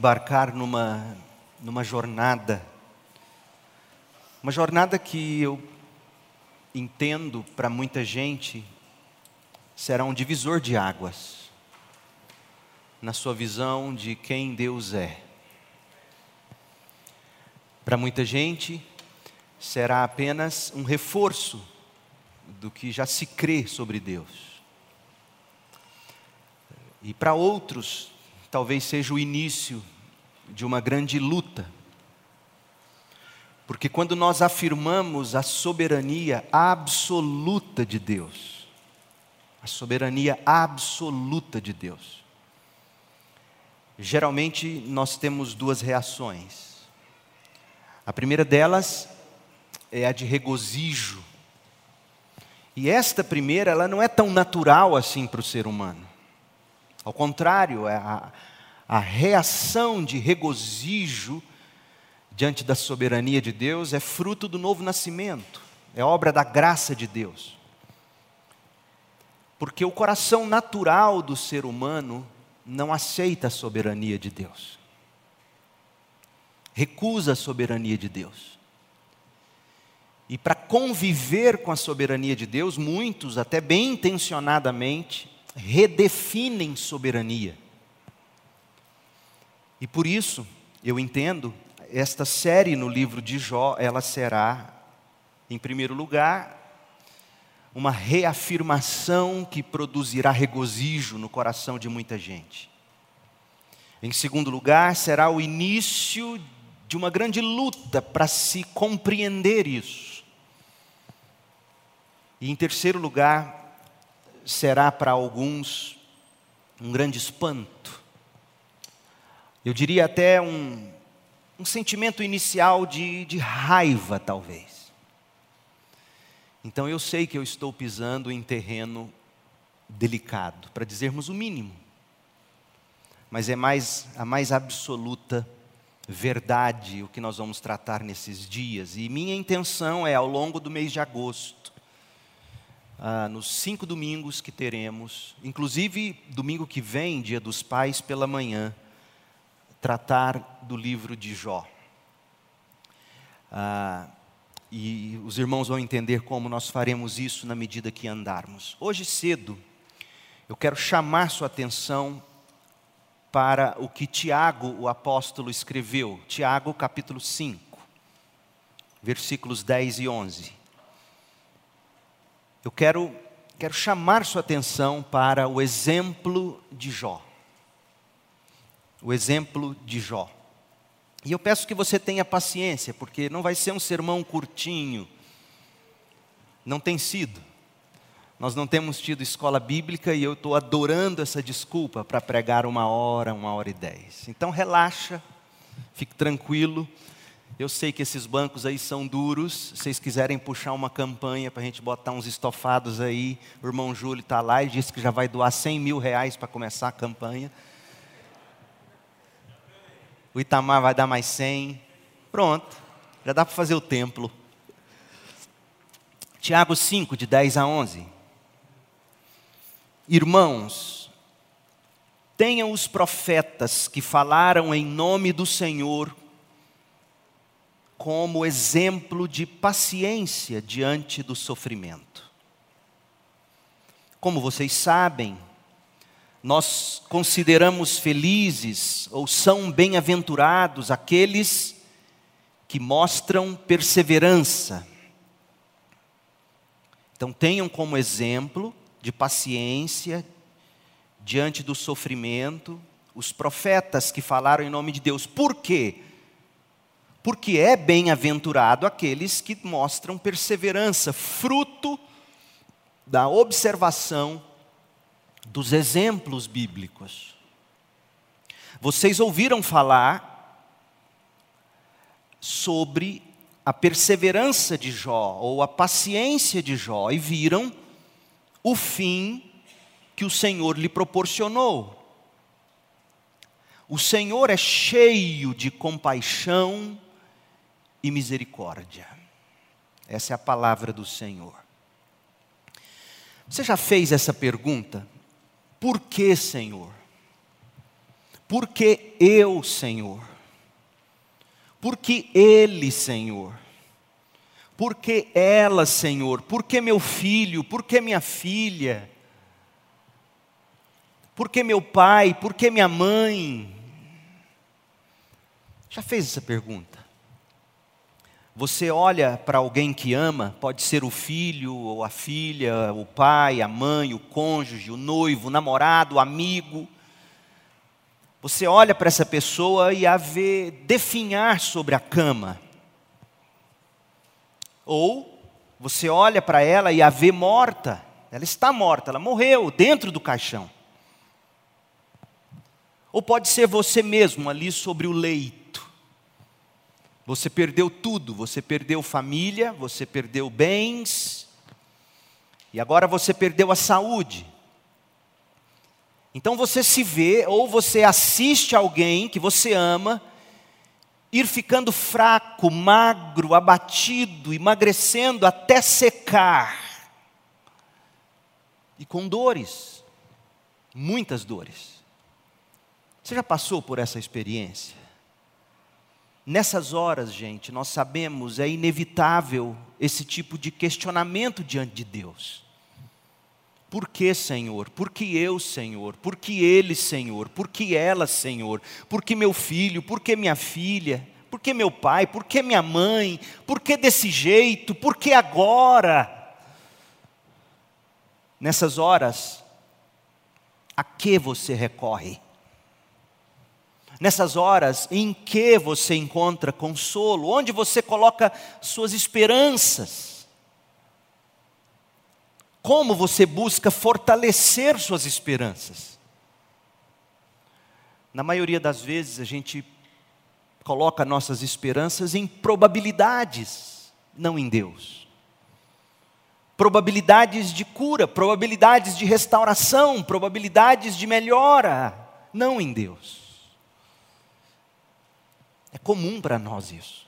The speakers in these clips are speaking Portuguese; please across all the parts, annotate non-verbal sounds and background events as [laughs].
embarcar numa, numa jornada, uma jornada que eu entendo para muita gente será um divisor de águas na sua visão de quem Deus é. Para muita gente, será apenas um reforço do que já se crê sobre Deus. E para outros, talvez seja o início de uma grande luta. Porque quando nós afirmamos a soberania absoluta de Deus, a soberania absoluta de Deus, geralmente nós temos duas reações. A primeira delas é a de regozijo. E esta primeira, ela não é tão natural assim para o ser humano. Ao contrário, a, a reação de regozijo diante da soberania de Deus é fruto do novo nascimento, é obra da graça de Deus. Porque o coração natural do ser humano não aceita a soberania de Deus, recusa a soberania de Deus. E para conviver com a soberania de Deus, muitos, até bem intencionadamente, redefinem soberania. E por isso, eu entendo, esta série no livro de Jó, ela será, em primeiro lugar, uma reafirmação que produzirá regozijo no coração de muita gente. Em segundo lugar, será o início de uma grande luta para se compreender isso. E em terceiro lugar, será para alguns um grande espanto. Eu diria até um, um sentimento inicial de, de raiva, talvez. Então eu sei que eu estou pisando em terreno delicado, para dizermos o mínimo. Mas é mais a mais absoluta verdade o que nós vamos tratar nesses dias. E minha intenção é, ao longo do mês de agosto, ah, nos cinco domingos que teremos, inclusive domingo que vem, dia dos pais, pela manhã, tratar do livro de Jó. Ah, e os irmãos vão entender como nós faremos isso na medida que andarmos. Hoje cedo, eu quero chamar sua atenção para o que Tiago, o apóstolo, escreveu. Tiago, capítulo 5, versículos 10 e 11. Eu quero, quero chamar sua atenção para o exemplo de Jó. O exemplo de Jó. E eu peço que você tenha paciência, porque não vai ser um sermão curtinho. Não tem sido. Nós não temos tido escola bíblica e eu estou adorando essa desculpa para pregar uma hora, uma hora e dez. Então relaxa, fique tranquilo. Eu sei que esses bancos aí são duros. Se vocês quiserem puxar uma campanha para a gente botar uns estofados aí, o irmão Júlio está lá e disse que já vai doar 100 mil reais para começar a campanha. O Itamar vai dar mais 100. Pronto, já dá para fazer o templo. Tiago 5, de 10 a 11. Irmãos, tenham os profetas que falaram em nome do Senhor como exemplo de paciência diante do sofrimento. Como vocês sabem, nós consideramos felizes ou são bem-aventurados aqueles que mostram perseverança. Então, tenham como exemplo de paciência diante do sofrimento os profetas que falaram em nome de Deus. Por quê? porque é bem-aventurado aqueles que mostram perseverança, fruto da observação dos exemplos bíblicos. Vocês ouviram falar sobre a perseverança de Jó, ou a paciência de Jó, e viram o fim que o Senhor lhe proporcionou. O Senhor é cheio de compaixão e misericórdia. Essa é a palavra do Senhor. Você já fez essa pergunta? Por que, Senhor? Porque eu, Senhor. Porque Ele, Senhor. Porque ela, Senhor. Porque meu filho. Porque minha filha. Porque meu pai. Porque minha mãe. Já fez essa pergunta? Você olha para alguém que ama, pode ser o filho ou a filha, o pai, a mãe, o cônjuge, o noivo, o namorado, o amigo. Você olha para essa pessoa e a vê definhar sobre a cama. Ou você olha para ela e a vê morta. Ela está morta, ela morreu dentro do caixão. Ou pode ser você mesmo ali sobre o leito você perdeu tudo, você perdeu família, você perdeu bens, e agora você perdeu a saúde. Então você se vê, ou você assiste alguém que você ama, ir ficando fraco, magro, abatido, emagrecendo até secar, e com dores, muitas dores. Você já passou por essa experiência? Nessas horas, gente, nós sabemos, é inevitável esse tipo de questionamento diante de Deus. Por que, Senhor? Por que eu, Senhor? Por que ele, Senhor? Por que ela, Senhor? Por que meu filho? Por que minha filha? Por que meu pai? Por que minha mãe? Por que desse jeito? Por que agora? Nessas horas, a que você recorre? Nessas horas em que você encontra consolo, onde você coloca suas esperanças. Como você busca fortalecer suas esperanças? Na maioria das vezes a gente coloca nossas esperanças em probabilidades, não em Deus. Probabilidades de cura, probabilidades de restauração, probabilidades de melhora, não em Deus. É comum para nós isso.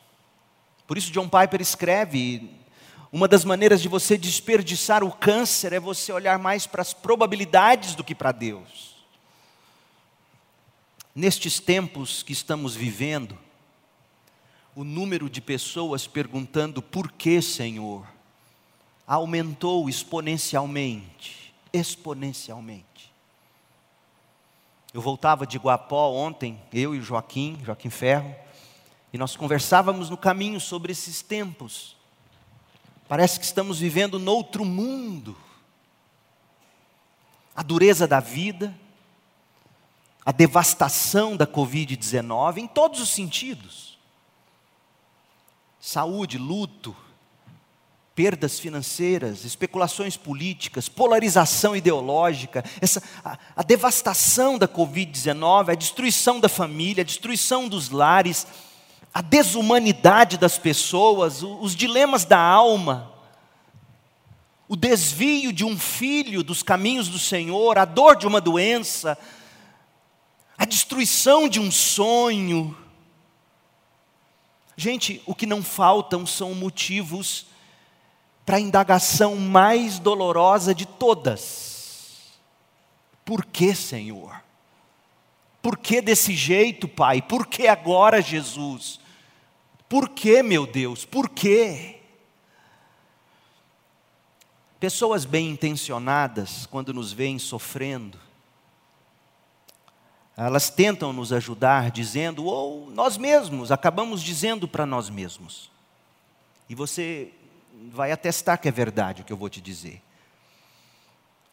Por isso, John Piper escreve: uma das maneiras de você desperdiçar o câncer é você olhar mais para as probabilidades do que para Deus. Nestes tempos que estamos vivendo, o número de pessoas perguntando por que, Senhor, aumentou exponencialmente exponencialmente. Eu voltava de Guapó ontem, eu e Joaquim, Joaquim Ferro, e nós conversávamos no caminho sobre esses tempos. Parece que estamos vivendo noutro mundo. A dureza da vida, a devastação da Covid-19 em todos os sentidos. Saúde, luto, perdas financeiras, especulações políticas, polarização ideológica, essa, a, a devastação da Covid-19, a destruição da família, a destruição dos lares, a desumanidade das pessoas, os dilemas da alma, o desvio de um filho dos caminhos do Senhor, a dor de uma doença, a destruição de um sonho. Gente, o que não faltam são motivos para a indagação mais dolorosa de todas. Por que, Senhor? Por que desse jeito, Pai? Por que agora, Jesus? Por que, meu Deus? Por quê? Pessoas bem intencionadas, quando nos veem sofrendo, elas tentam nos ajudar dizendo, ou nós mesmos acabamos dizendo para nós mesmos. E você vai atestar que é verdade o que eu vou te dizer.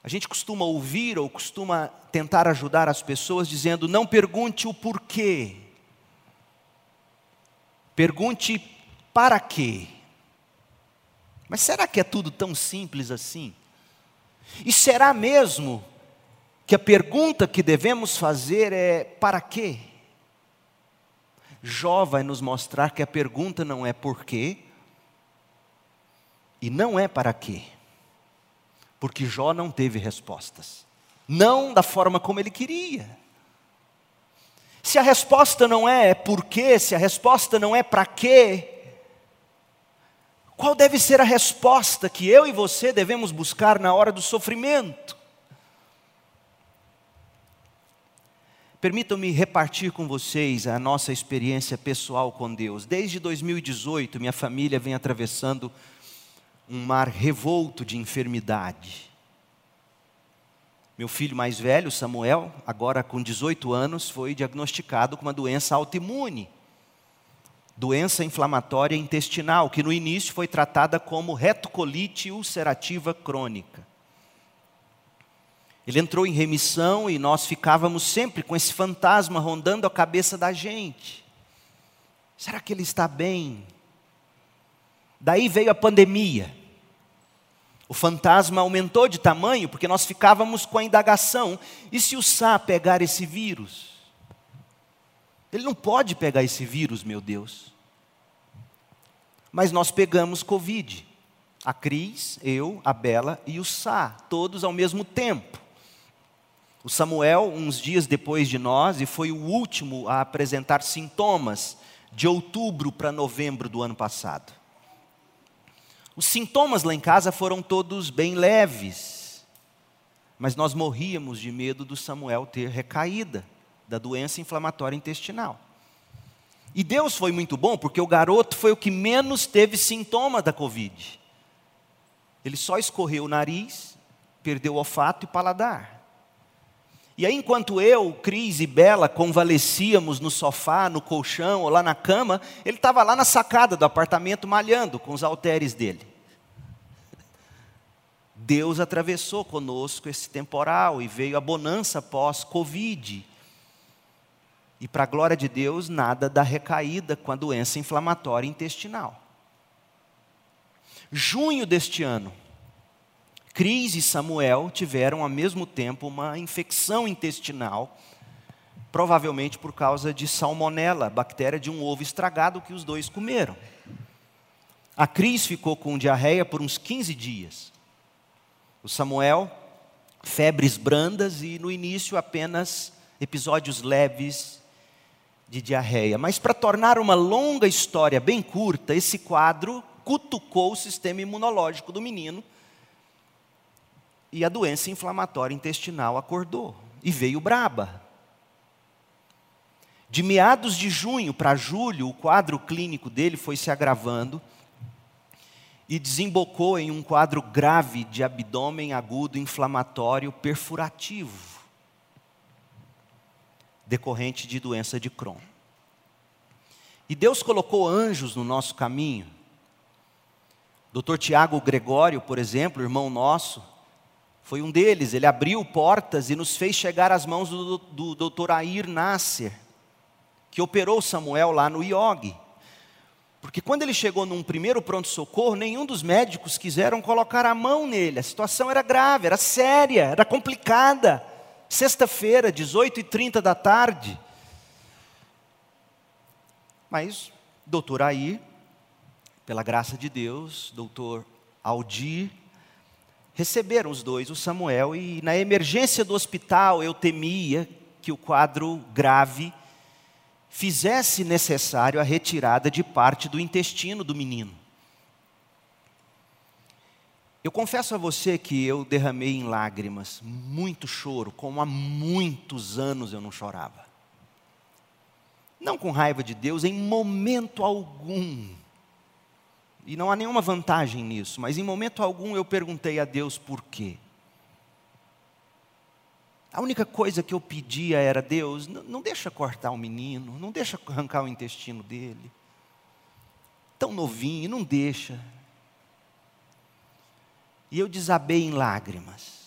A gente costuma ouvir ou costuma tentar ajudar as pessoas dizendo: não pergunte o porquê, Pergunte para quê? Mas será que é tudo tão simples assim? E será mesmo que a pergunta que devemos fazer é: para quê? Jó vai nos mostrar que a pergunta não é por quê e não é para quê. Porque Jó não teve respostas. Não da forma como ele queria. Se a resposta não é por quê, se a resposta não é para quê, qual deve ser a resposta que eu e você devemos buscar na hora do sofrimento? Permitam-me repartir com vocês a nossa experiência pessoal com Deus. Desde 2018, minha família vem atravessando um mar revolto de enfermidade. Meu filho mais velho, Samuel, agora com 18 anos, foi diagnosticado com uma doença autoimune, doença inflamatória intestinal, que no início foi tratada como retocolite ulcerativa crônica. Ele entrou em remissão e nós ficávamos sempre com esse fantasma rondando a cabeça da gente. Será que ele está bem? Daí veio a pandemia. O fantasma aumentou de tamanho porque nós ficávamos com a indagação: e se o Sá pegar esse vírus? Ele não pode pegar esse vírus, meu Deus. Mas nós pegamos Covid. A Cris, eu, a Bela e o Sá, todos ao mesmo tempo. O Samuel, uns dias depois de nós, e foi o último a apresentar sintomas de outubro para novembro do ano passado. Os sintomas lá em casa foram todos bem leves, mas nós morríamos de medo do Samuel ter recaída da doença inflamatória intestinal. E Deus foi muito bom, porque o garoto foi o que menos teve sintoma da Covid. Ele só escorreu o nariz, perdeu o olfato e paladar. E aí, enquanto eu, Cris e Bela convalescíamos no sofá, no colchão ou lá na cama, ele estava lá na sacada do apartamento malhando com os halteres dele. Deus atravessou conosco esse temporal e veio a bonança pós-Covid. E, para a glória de Deus, nada da recaída com a doença inflamatória intestinal. Junho deste ano, Cris e Samuel tiveram ao mesmo tempo uma infecção intestinal, provavelmente por causa de salmonela, bactéria de um ovo estragado que os dois comeram. A Cris ficou com diarreia por uns 15 dias. O Samuel, febres brandas e no início apenas episódios leves de diarreia. Mas para tornar uma longa história bem curta, esse quadro cutucou o sistema imunológico do menino e a doença inflamatória intestinal acordou e veio braba. De meados de junho para julho, o quadro clínico dele foi se agravando e desembocou em um quadro grave de abdômen agudo inflamatório perfurativo, decorrente de doença de Crohn. E Deus colocou anjos no nosso caminho. Dr. Tiago Gregório, por exemplo, irmão nosso, foi um deles, ele abriu portas e nos fez chegar às mãos do, do, do Dr. Air Nasser, que operou Samuel lá no IOG. Porque quando ele chegou num primeiro pronto-socorro, nenhum dos médicos quiseram colocar a mão nele. A situação era grave, era séria, era complicada. Sexta-feira, 18h30 da tarde. Mas, doutor Air, pela graça de Deus, doutor Aldir, receberam os dois, o Samuel, e na emergência do hospital eu temia que o quadro grave fizesse necessário a retirada de parte do intestino do menino. Eu confesso a você que eu derramei em lágrimas, muito choro, como há muitos anos eu não chorava. Não com raiva de Deus, em momento algum e não há nenhuma vantagem nisso, mas em momento algum eu perguntei a Deus por quê. A única coisa que eu pedia era: Deus, não deixa cortar o menino, não deixa arrancar o intestino dele. Tão novinho, não deixa. E eu desabei em lágrimas.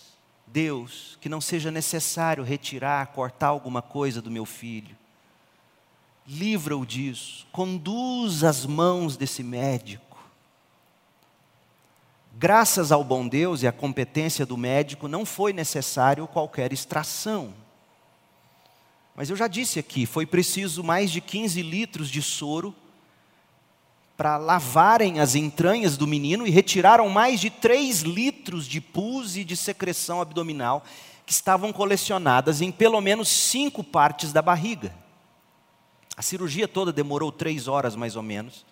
Deus, que não seja necessário retirar, cortar alguma coisa do meu filho. Livra-o disso. Conduz as mãos desse médico. Graças ao bom Deus e à competência do médico, não foi necessário qualquer extração. Mas eu já disse aqui, foi preciso mais de 15 litros de soro para lavarem as entranhas do menino e retiraram mais de 3 litros de pus e de secreção abdominal que estavam colecionadas em pelo menos cinco partes da barriga. A cirurgia toda demorou três horas mais ou menos.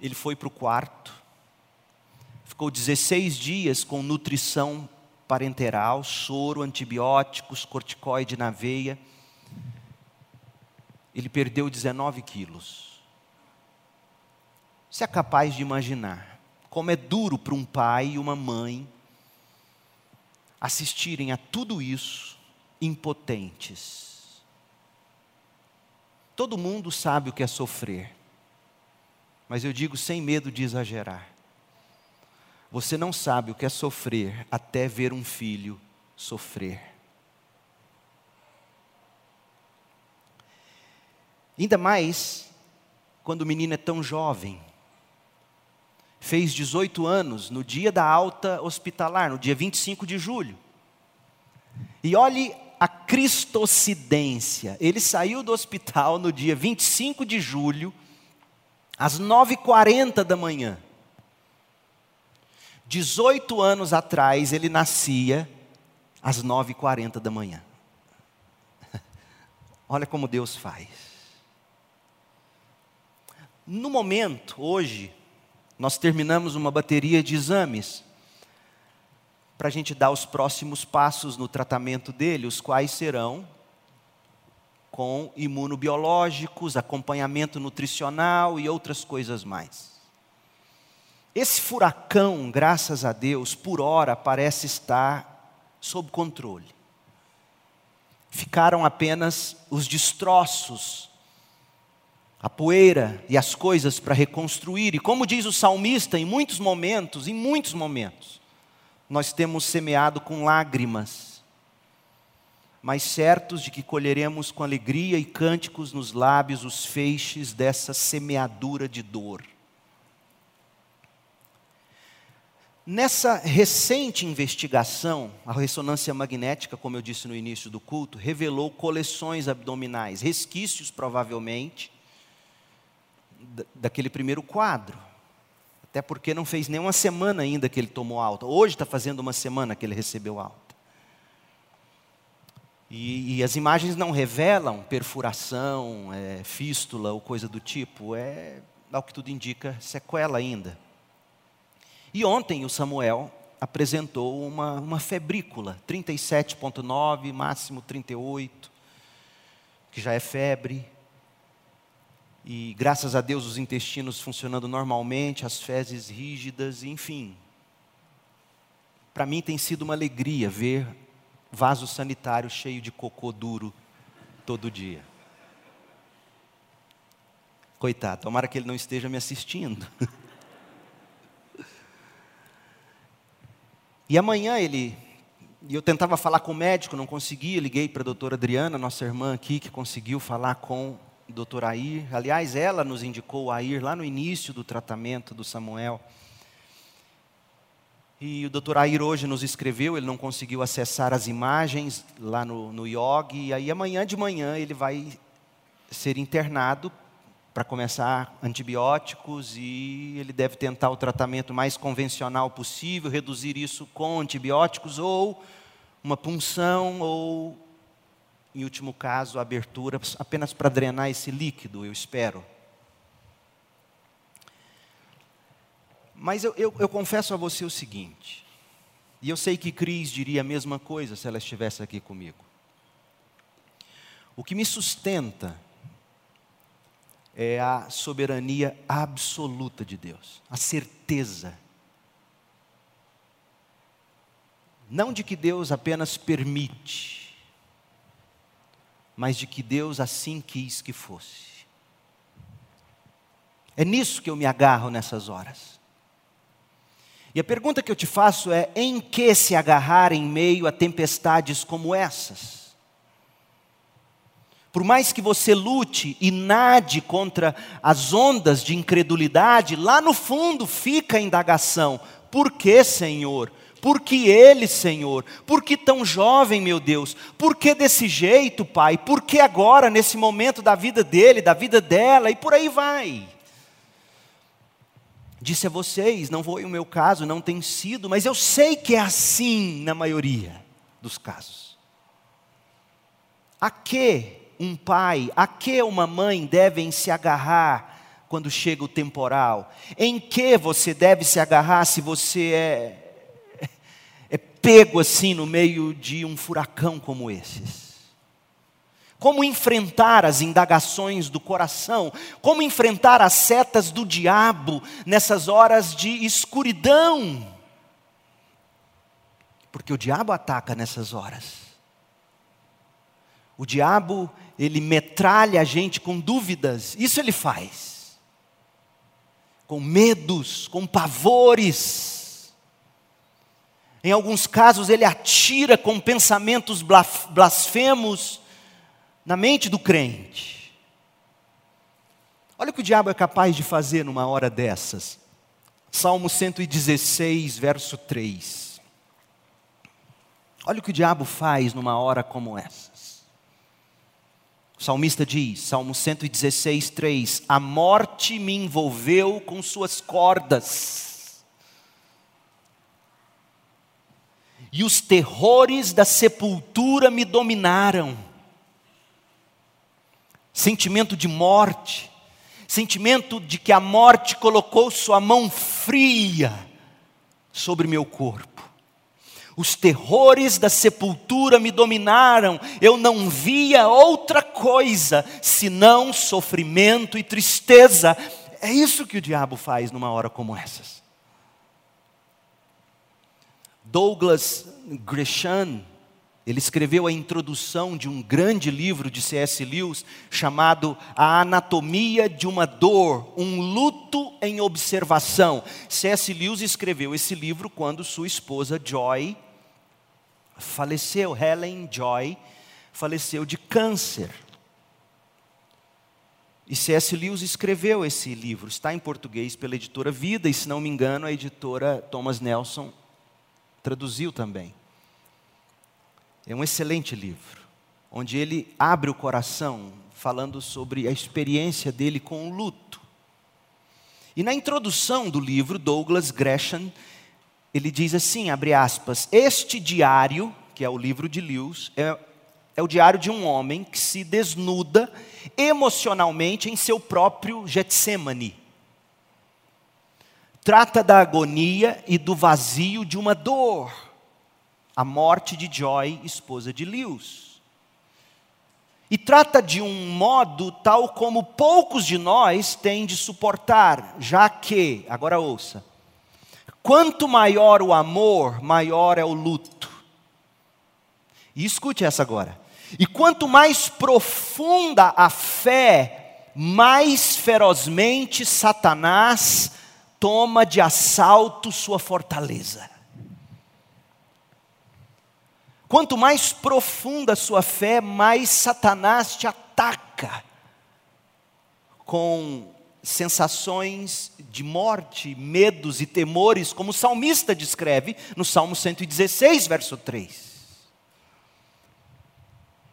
Ele foi para o quarto, ficou 16 dias com nutrição parenteral, soro, antibióticos, corticoide na veia. Ele perdeu 19 quilos. Você é capaz de imaginar como é duro para um pai e uma mãe assistirem a tudo isso impotentes. Todo mundo sabe o que é sofrer, mas eu digo sem medo de exagerar. Você não sabe o que é sofrer até ver um filho sofrer. Ainda mais quando o menino é tão jovem. Fez 18 anos no dia da alta hospitalar, no dia 25 de julho. E olhe a cristocidência. Ele saiu do hospital no dia 25 de julho, às 9h40 da manhã. 18 anos atrás ele nascia às 9h40 da manhã. [laughs] Olha como Deus faz. No momento, hoje, nós terminamos uma bateria de exames para a gente dar os próximos passos no tratamento dele, os quais serão com imunobiológicos, acompanhamento nutricional e outras coisas mais. Esse furacão, graças a Deus, por hora parece estar sob controle. Ficaram apenas os destroços, a poeira e as coisas para reconstruir. E como diz o salmista, em muitos momentos, em muitos momentos, nós temos semeado com lágrimas, mas certos de que colheremos com alegria e cânticos nos lábios os feixes dessa semeadura de dor. Nessa recente investigação, a ressonância magnética, como eu disse no início do culto, revelou coleções abdominais, resquícios provavelmente daquele primeiro quadro. Até porque não fez nem uma semana ainda que ele tomou alta. Hoje está fazendo uma semana que ele recebeu alta. E, e as imagens não revelam perfuração, é, fístula ou coisa do tipo. É, ao que tudo indica, sequela ainda. E ontem o Samuel apresentou uma, uma febrícula, 37,9, máximo 38, que já é febre. E graças a Deus os intestinos funcionando normalmente, as fezes rígidas, enfim. Para mim tem sido uma alegria ver vaso sanitário cheio de cocô duro todo dia. Coitado, tomara que ele não esteja me assistindo. [laughs] E amanhã ele, e eu tentava falar com o médico, não conseguia, liguei para a doutora Adriana, nossa irmã aqui, que conseguiu falar com o doutor Air. Aliás, ela nos indicou o Air lá no início do tratamento do Samuel. E o doutor Air hoje nos escreveu, ele não conseguiu acessar as imagens lá no, no IOG, e aí amanhã de manhã ele vai ser internado para começar antibióticos e ele deve tentar o tratamento mais convencional possível, reduzir isso com antibióticos ou uma punção ou, em último caso, abertura apenas para drenar esse líquido, eu espero. Mas eu, eu, eu confesso a você o seguinte, e eu sei que Cris diria a mesma coisa se ela estivesse aqui comigo. O que me sustenta é a soberania absoluta de Deus, a certeza. Não de que Deus apenas permite, mas de que Deus assim quis que fosse. É nisso que eu me agarro nessas horas. E a pergunta que eu te faço é: em que se agarrar em meio a tempestades como essas? Por mais que você lute e nade contra as ondas de incredulidade, lá no fundo fica a indagação: por que, Senhor? Por que ele, Senhor? Por que tão jovem, meu Deus? Por que desse jeito, Pai? Por que agora, nesse momento da vida dele, da vida dela, e por aí vai? Disse a vocês, não foi o meu caso, não tem sido, mas eu sei que é assim na maioria dos casos. A que um pai, a que uma mãe devem se agarrar quando chega o temporal? Em que você deve se agarrar se você é, é pego assim no meio de um furacão como esses? Como enfrentar as indagações do coração? Como enfrentar as setas do diabo nessas horas de escuridão? Porque o diabo ataca nessas horas. O diabo, ele metralha a gente com dúvidas, isso ele faz. Com medos, com pavores. Em alguns casos, ele atira com pensamentos blasfemos na mente do crente. Olha o que o diabo é capaz de fazer numa hora dessas. Salmo 116, verso 3. Olha o que o diabo faz numa hora como essa. O salmista diz, Salmo 116, 3: A morte me envolveu com suas cordas, e os terrores da sepultura me dominaram. Sentimento de morte, sentimento de que a morte colocou sua mão fria sobre meu corpo. Os terrores da sepultura me dominaram, eu não via outra coisa senão sofrimento e tristeza. É isso que o diabo faz numa hora como essas. Douglas Gresham, ele escreveu a introdução de um grande livro de C.S. Lewis chamado A Anatomia de uma Dor, um luto em observação. C.S. Lewis escreveu esse livro quando sua esposa Joy faleceu, Helen Joy, faleceu de câncer. E C.S. Lewis escreveu esse livro, está em português pela editora Vida, e se não me engano, a editora Thomas Nelson traduziu também. É um excelente livro, onde ele abre o coração falando sobre a experiência dele com o luto. E na introdução do livro, Douglas Gresham ele diz assim, abre aspas, este diário, que é o livro de Lewis, é, é o diário de um homem que se desnuda emocionalmente em seu próprio Getsemane. Trata da agonia e do vazio de uma dor, a morte de Joy, esposa de Lewis. E trata de um modo tal como poucos de nós têm de suportar, já que, agora ouça, Quanto maior o amor, maior é o luto. E escute essa agora. E quanto mais profunda a fé, mais ferozmente Satanás toma de assalto sua fortaleza. Quanto mais profunda a sua fé, mais Satanás te ataca com sensações de morte, medos e temores, como o salmista descreve no Salmo 116, verso 3.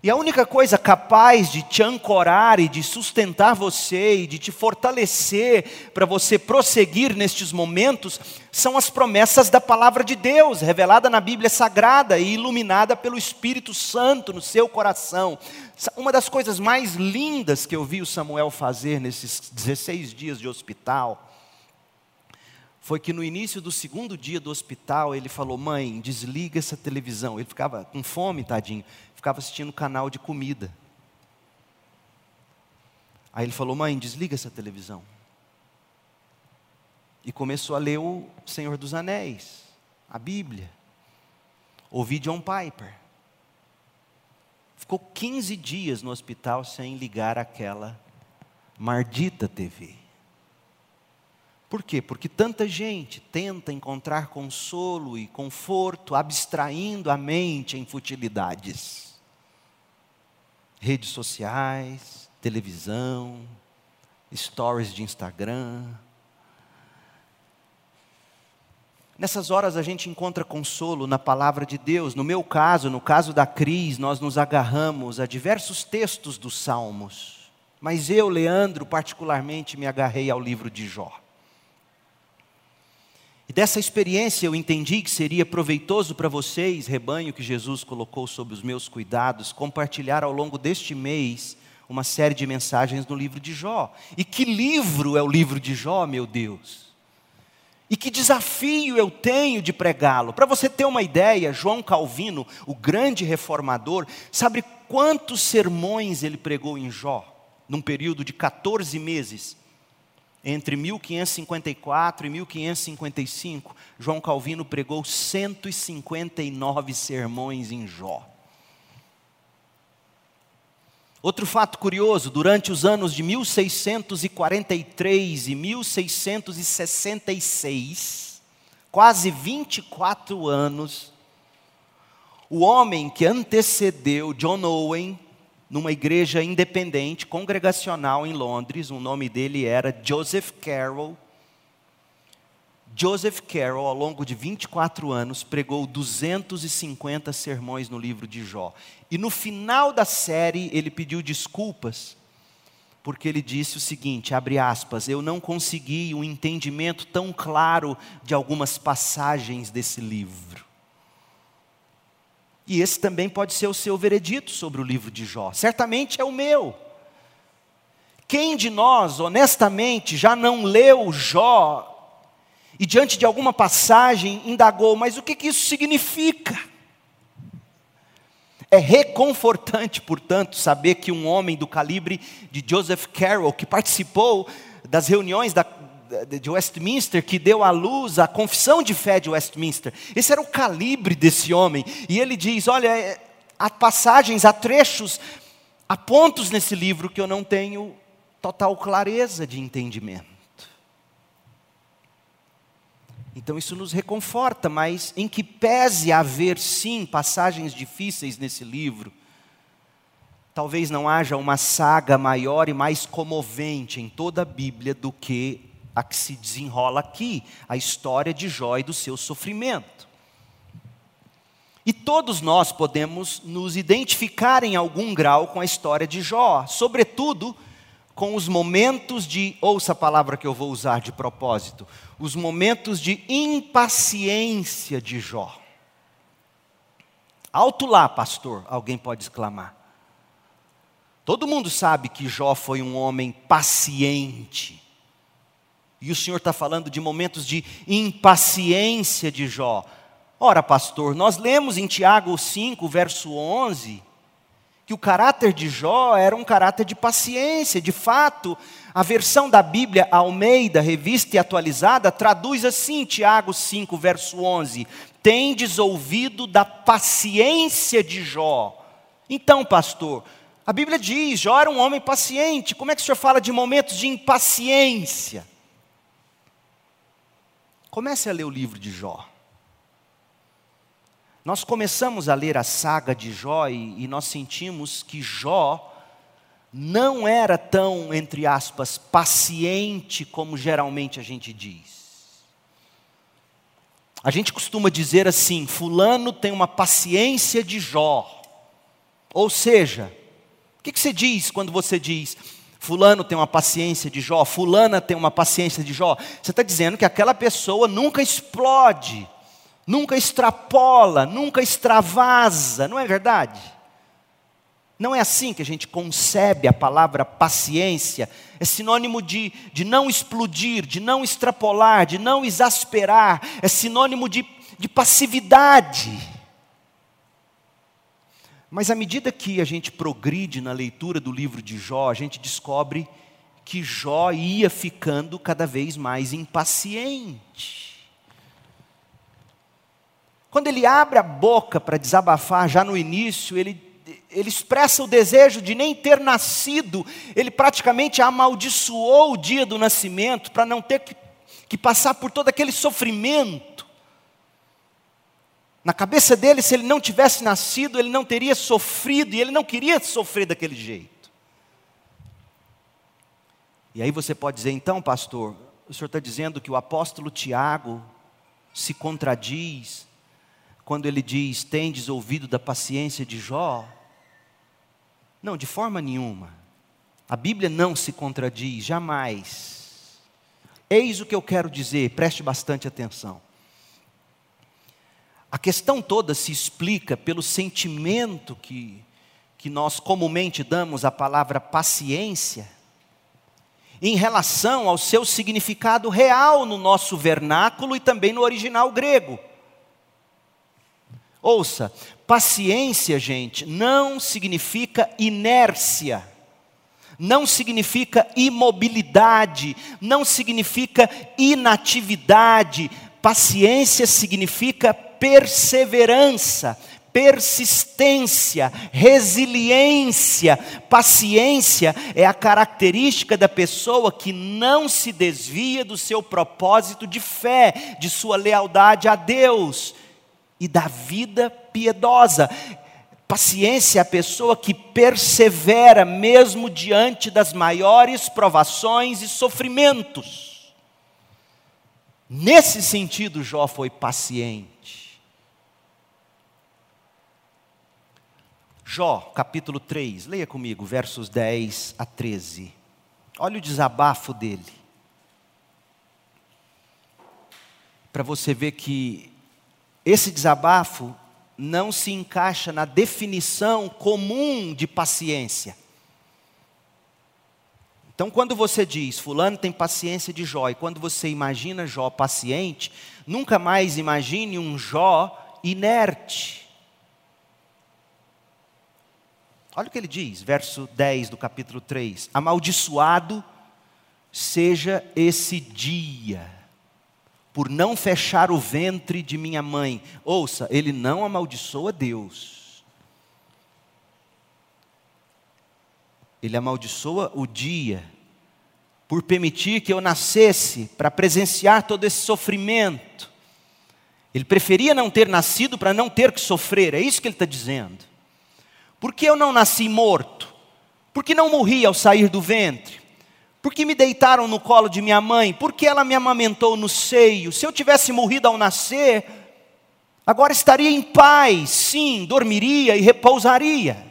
E a única coisa capaz de te ancorar e de sustentar você e de te fortalecer para você prosseguir nestes momentos são as promessas da palavra de Deus, revelada na Bíblia Sagrada e iluminada pelo Espírito Santo no seu coração. Uma das coisas mais lindas que eu vi o Samuel fazer nesses 16 dias de hospital foi que no início do segundo dia do hospital ele falou: Mãe, desliga essa televisão. Ele ficava com fome, tadinho ficava assistindo canal de comida. Aí ele falou: Mãe, desliga essa televisão. E começou a ler o Senhor dos Anéis, a Bíblia. Ouvi John Piper. Ficou 15 dias no hospital sem ligar aquela mardita TV. Por quê? Porque tanta gente tenta encontrar consolo e conforto abstraindo a mente em futilidades redes sociais, televisão, stories de Instagram. Nessas horas a gente encontra consolo na palavra de Deus. No meu caso, no caso da Cris, nós nos agarramos a diversos textos dos Salmos. Mas eu, Leandro, particularmente me agarrei ao livro de Jó. E dessa experiência eu entendi que seria proveitoso para vocês, rebanho que Jesus colocou sob os meus cuidados, compartilhar ao longo deste mês uma série de mensagens no livro de Jó. E que livro é o livro de Jó, meu Deus? E que desafio eu tenho de pregá-lo? Para você ter uma ideia, João Calvino, o grande reformador, sabe quantos sermões ele pregou em Jó, num período de 14 meses? Entre 1554 e 1555, João Calvino pregou 159 sermões em Jó. Outro fato curioso: durante os anos de 1643 e 1666, quase 24 anos, o homem que antecedeu John Owen numa igreja independente, congregacional em Londres, o nome dele era Joseph Carroll. Joseph Carroll, ao longo de 24 anos, pregou 250 sermões no livro de Jó. E no final da série, ele pediu desculpas, porque ele disse o seguinte: abre aspas, eu não consegui um entendimento tão claro de algumas passagens desse livro. E esse também pode ser o seu veredito sobre o livro de Jó. Certamente é o meu. Quem de nós, honestamente, já não leu Jó e diante de alguma passagem indagou, mas o que, que isso significa? É reconfortante, portanto, saber que um homem do calibre de Joseph Carroll, que participou das reuniões da, de Westminster, que deu à luz a confissão de fé de Westminster. Esse era o calibre desse homem. E ele diz: Olha, é, há passagens, há trechos, há pontos nesse livro que eu não tenho total clareza de entendimento. Então isso nos reconforta, mas em que pese haver sim passagens difíceis nesse livro, talvez não haja uma saga maior e mais comovente em toda a Bíblia do que a que se desenrola aqui, a história de Jó e do seu sofrimento. E todos nós podemos nos identificar em algum grau com a história de Jó, sobretudo com os momentos de, ouça a palavra que eu vou usar de propósito, os momentos de impaciência de Jó. Alto lá, pastor, alguém pode exclamar. Todo mundo sabe que Jó foi um homem paciente. E o Senhor está falando de momentos de impaciência de Jó. Ora, pastor, nós lemos em Tiago 5, verso 11, que o caráter de Jó era um caráter de paciência. De fato, a versão da Bíblia Almeida, revista e atualizada, traduz assim, Tiago 5, verso 11: Tendes ouvido da paciência de Jó. Então, pastor, a Bíblia diz: Jó era um homem paciente. Como é que o senhor fala de momentos de impaciência? Comece a ler o livro de Jó. Nós começamos a ler a saga de Jó e, e nós sentimos que Jó não era tão, entre aspas, paciente como geralmente a gente diz. A gente costuma dizer assim: Fulano tem uma paciência de Jó. Ou seja, o que, que você diz quando você diz, Fulano tem uma paciência de Jó, Fulana tem uma paciência de Jó. Você está dizendo que aquela pessoa nunca explode, nunca extrapola, nunca extravasa, não é verdade? Não é assim que a gente concebe a palavra paciência, é sinônimo de, de não explodir, de não extrapolar, de não exasperar, é sinônimo de, de passividade. Mas à medida que a gente progride na leitura do livro de Jó, a gente descobre que Jó ia ficando cada vez mais impaciente. Quando ele abre a boca para desabafar, já no início, ele, ele expressa o desejo de nem ter nascido, ele praticamente amaldiçoou o dia do nascimento para não ter que, que passar por todo aquele sofrimento. Na cabeça dele, se ele não tivesse nascido, ele não teria sofrido, e ele não queria sofrer daquele jeito. E aí você pode dizer, então, pastor, o senhor está dizendo que o apóstolo Tiago se contradiz quando ele diz: Tendes ouvido da paciência de Jó? Não, de forma nenhuma. A Bíblia não se contradiz, jamais. Eis o que eu quero dizer, preste bastante atenção. A questão toda se explica pelo sentimento que, que nós comumente damos à palavra paciência, em relação ao seu significado real no nosso vernáculo e também no original grego. Ouça, paciência, gente, não significa inércia, não significa imobilidade, não significa inatividade. Paciência significa perseverança, persistência, resiliência, paciência é a característica da pessoa que não se desvia do seu propósito de fé, de sua lealdade a Deus e da vida piedosa. Paciência é a pessoa que persevera mesmo diante das maiores provações e sofrimentos. Nesse sentido, Jó foi paciente. Jó, capítulo 3, leia comigo, versos 10 a 13. Olha o desabafo dele. Para você ver que esse desabafo não se encaixa na definição comum de paciência. Então, quando você diz, Fulano tem paciência de Jó, e quando você imagina Jó paciente, nunca mais imagine um Jó inerte. Olha o que ele diz, verso 10 do capítulo 3: Amaldiçoado seja esse dia por não fechar o ventre de minha mãe. Ouça, ele não amaldiçoa Deus. Ele amaldiçoa o dia, por permitir que eu nascesse para presenciar todo esse sofrimento. Ele preferia não ter nascido para não ter que sofrer, é isso que ele está dizendo. Por que eu não nasci morto? Por que não morri ao sair do ventre? Por que me deitaram no colo de minha mãe? Por que ela me amamentou no seio? Se eu tivesse morrido ao nascer, agora estaria em paz, sim, dormiria e repousaria.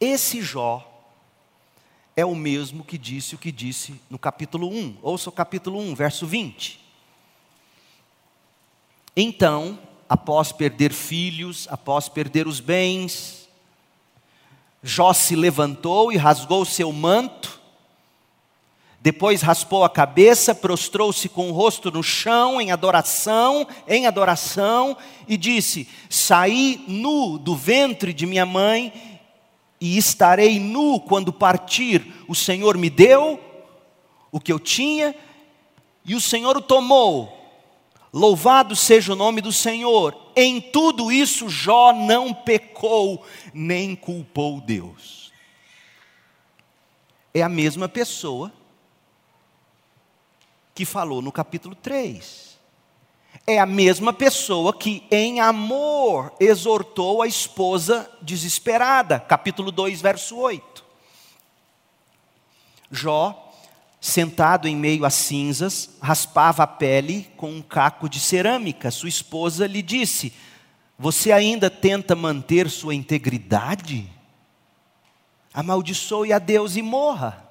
Esse Jó é o mesmo que disse o que disse no capítulo 1. Ouça o capítulo 1, verso 20. Então, após perder filhos, após perder os bens, Jó se levantou e rasgou seu manto, depois raspou a cabeça, prostrou-se com o rosto no chão em adoração, em adoração, e disse: Saí nu do ventre de minha mãe e estarei nu quando partir. O Senhor me deu o que eu tinha e o Senhor o tomou. Louvado seja o nome do Senhor. Em tudo isso, Jó não pecou, nem culpou Deus. É a mesma pessoa que falou no capítulo 3. É a mesma pessoa que, em amor, exortou a esposa desesperada. Capítulo 2, verso 8. Jó sentado em meio a cinzas, raspava a pele com um caco de cerâmica. Sua esposa lhe disse: Você ainda tenta manter sua integridade? Amaldiçoe a Deus e morra.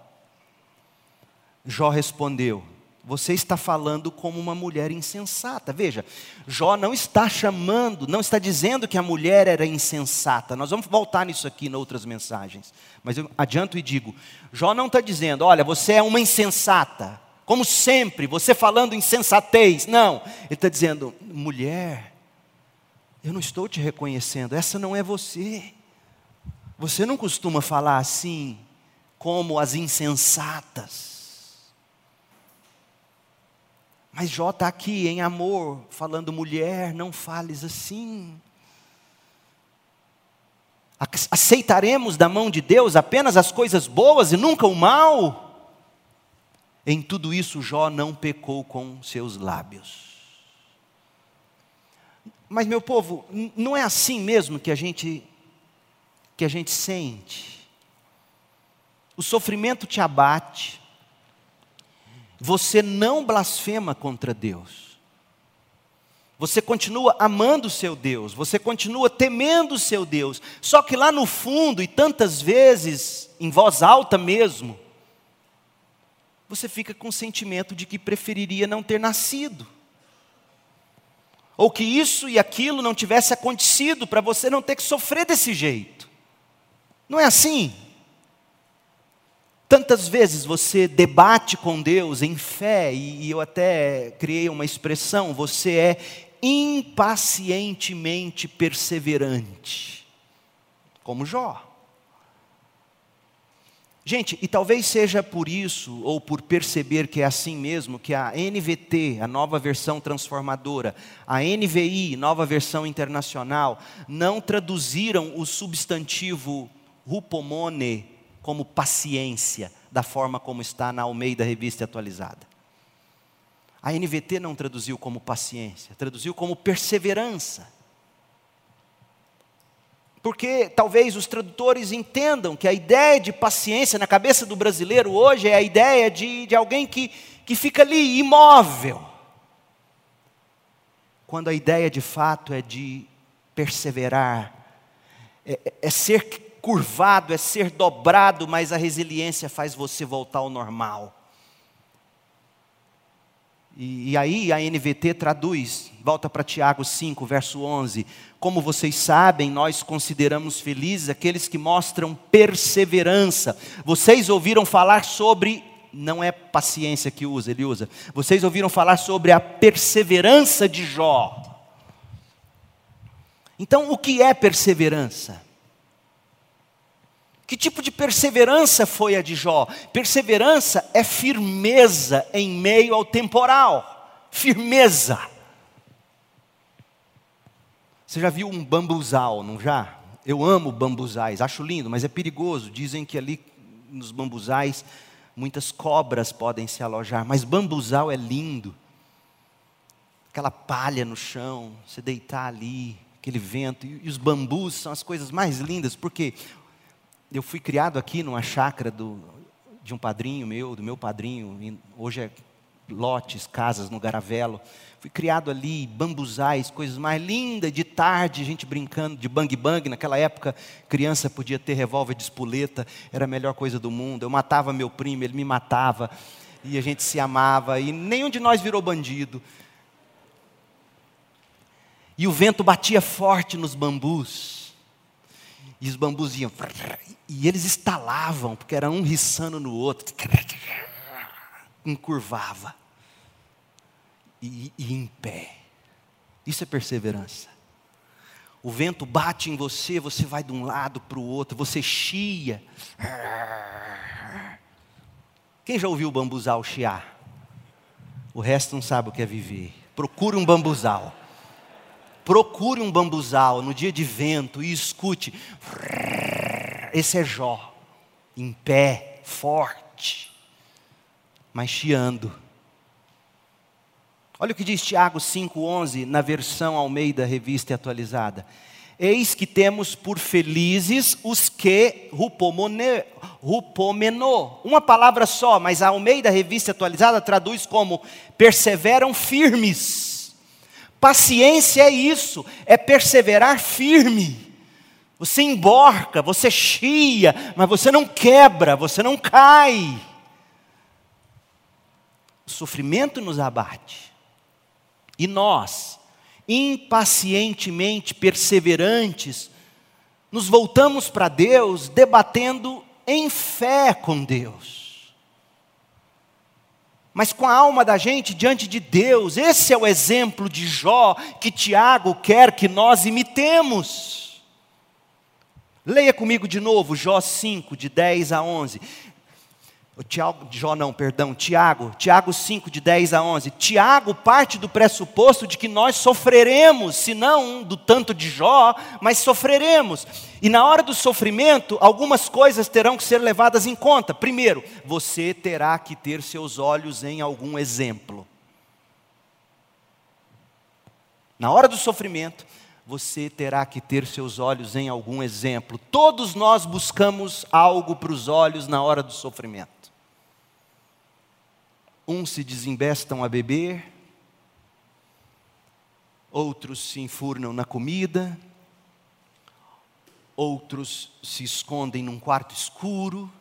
Jó respondeu: você está falando como uma mulher insensata. Veja, Jó não está chamando, não está dizendo que a mulher era insensata. Nós vamos voltar nisso aqui em outras mensagens. Mas eu adianto e digo: Jó não está dizendo, olha, você é uma insensata. Como sempre, você falando insensatez. Não, ele está dizendo, mulher, eu não estou te reconhecendo, essa não é você. Você não costuma falar assim, como as insensatas. Mas Jó está aqui em amor, falando: mulher, não fales assim. Aceitaremos da mão de Deus apenas as coisas boas e nunca o mal? Em tudo isso, Jó não pecou com seus lábios. Mas, meu povo, não é assim mesmo que a gente, que a gente sente. O sofrimento te abate, você não blasfema contra Deus. Você continua amando o seu Deus, você continua temendo o seu Deus. Só que lá no fundo, e tantas vezes, em voz alta mesmo, você fica com o sentimento de que preferiria não ter nascido. Ou que isso e aquilo não tivesse acontecido para você não ter que sofrer desse jeito. Não é assim? Tantas vezes você debate com Deus em fé, e eu até criei uma expressão: você é impacientemente perseverante, como Jó. Gente, e talvez seja por isso, ou por perceber que é assim mesmo, que a NVT, a nova versão transformadora, a NVI, nova versão internacional, não traduziram o substantivo rupomone como paciência, da forma como está na Almeida Revista Atualizada. A NVT não traduziu como paciência, traduziu como perseverança. Porque talvez os tradutores entendam que a ideia de paciência na cabeça do brasileiro hoje é a ideia de, de alguém que, que fica ali imóvel. Quando a ideia de fato é de perseverar, é, é ser curvado, é ser dobrado, mas a resiliência faz você voltar ao normal. E, e, aí a NVT traduz, volta para Tiago 5, verso 11: Como vocês sabem, nós consideramos felizes aqueles que mostram perseverança. Vocês ouviram falar sobre, não é paciência que usa, ele usa, vocês ouviram falar sobre a perseverança de Jó. Então, o que é perseverança? Que tipo de perseverança foi a de Jó? Perseverança é firmeza em meio ao temporal. Firmeza. Você já viu um bambuzal, não já? Eu amo bambuzais, acho lindo, mas é perigoso. Dizem que ali nos bambuzais muitas cobras podem se alojar, mas bambuzal é lindo. Aquela palha no chão, você deitar ali, aquele vento, e os bambus são as coisas mais lindas, porque eu fui criado aqui numa chácara do, de um padrinho meu, do meu padrinho, hoje é lotes, casas no Garavelo. Fui criado ali, bambuzais, coisas mais lindas, de tarde, gente brincando de bang-bang. Naquela época, criança podia ter revólver de espoleta, era a melhor coisa do mundo. Eu matava meu primo, ele me matava, e a gente se amava, e nenhum de nós virou bandido. E o vento batia forte nos bambus. E os bambus iam. E eles estalavam, porque era um riçando no outro. Encurvava. E, e em pé. Isso é perseverança. O vento bate em você, você vai de um lado para o outro, você chia. Quem já ouviu o bambuzal chiar? O resto não sabe o que é viver. Procure um bambuzal. Procure um bambuzal no dia de vento e escute. Esse é Jó, em pé, forte, mas chiando. Olha o que diz Tiago 5,11 na versão Almeida Revista Atualizada. Eis que temos por felizes os que rupomone, rupomenô. Uma palavra só, mas a Almeida Revista Atualizada traduz como perseveram firmes Paciência é isso, é perseverar firme. Você emborca, você chia, mas você não quebra, você não cai. O sofrimento nos abate. E nós, impacientemente perseverantes, nos voltamos para Deus debatendo em fé com Deus mas com a alma da gente diante de Deus. Esse é o exemplo de Jó que Tiago quer que nós imitemos. Leia comigo de novo Jó 5, de 10 a 11. O Tiago, Jó não, perdão, Tiago, Tiago 5, de 10 a 11. Tiago parte do pressuposto de que nós sofreremos, se não do tanto de Jó, mas sofreremos. E na hora do sofrimento, algumas coisas terão que ser levadas em conta. Primeiro, você terá que ter seus olhos em algum exemplo. Na hora do sofrimento, você terá que ter seus olhos em algum exemplo. Todos nós buscamos algo para os olhos na hora do sofrimento. Uns se desembestam a beber, outros se enfurnam na comida, outros se escondem num quarto escuro.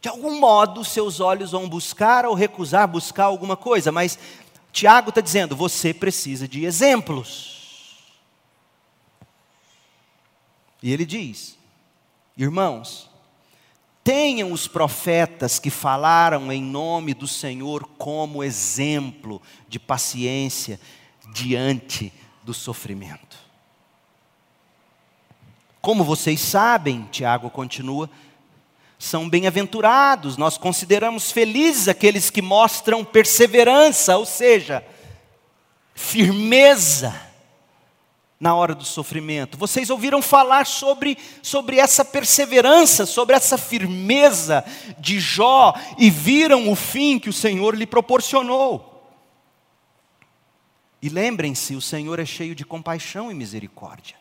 De algum modo, seus olhos vão buscar ou recusar buscar alguma coisa, mas Tiago está dizendo: você precisa de exemplos. E ele diz: irmãos, Tenham os profetas que falaram em nome do Senhor como exemplo de paciência diante do sofrimento. Como vocês sabem, Tiago continua, são bem-aventurados, nós consideramos felizes aqueles que mostram perseverança, ou seja, firmeza na hora do sofrimento. Vocês ouviram falar sobre, sobre essa perseverança, sobre essa firmeza de Jó e viram o fim que o Senhor lhe proporcionou. E lembrem-se, o Senhor é cheio de compaixão e misericórdia.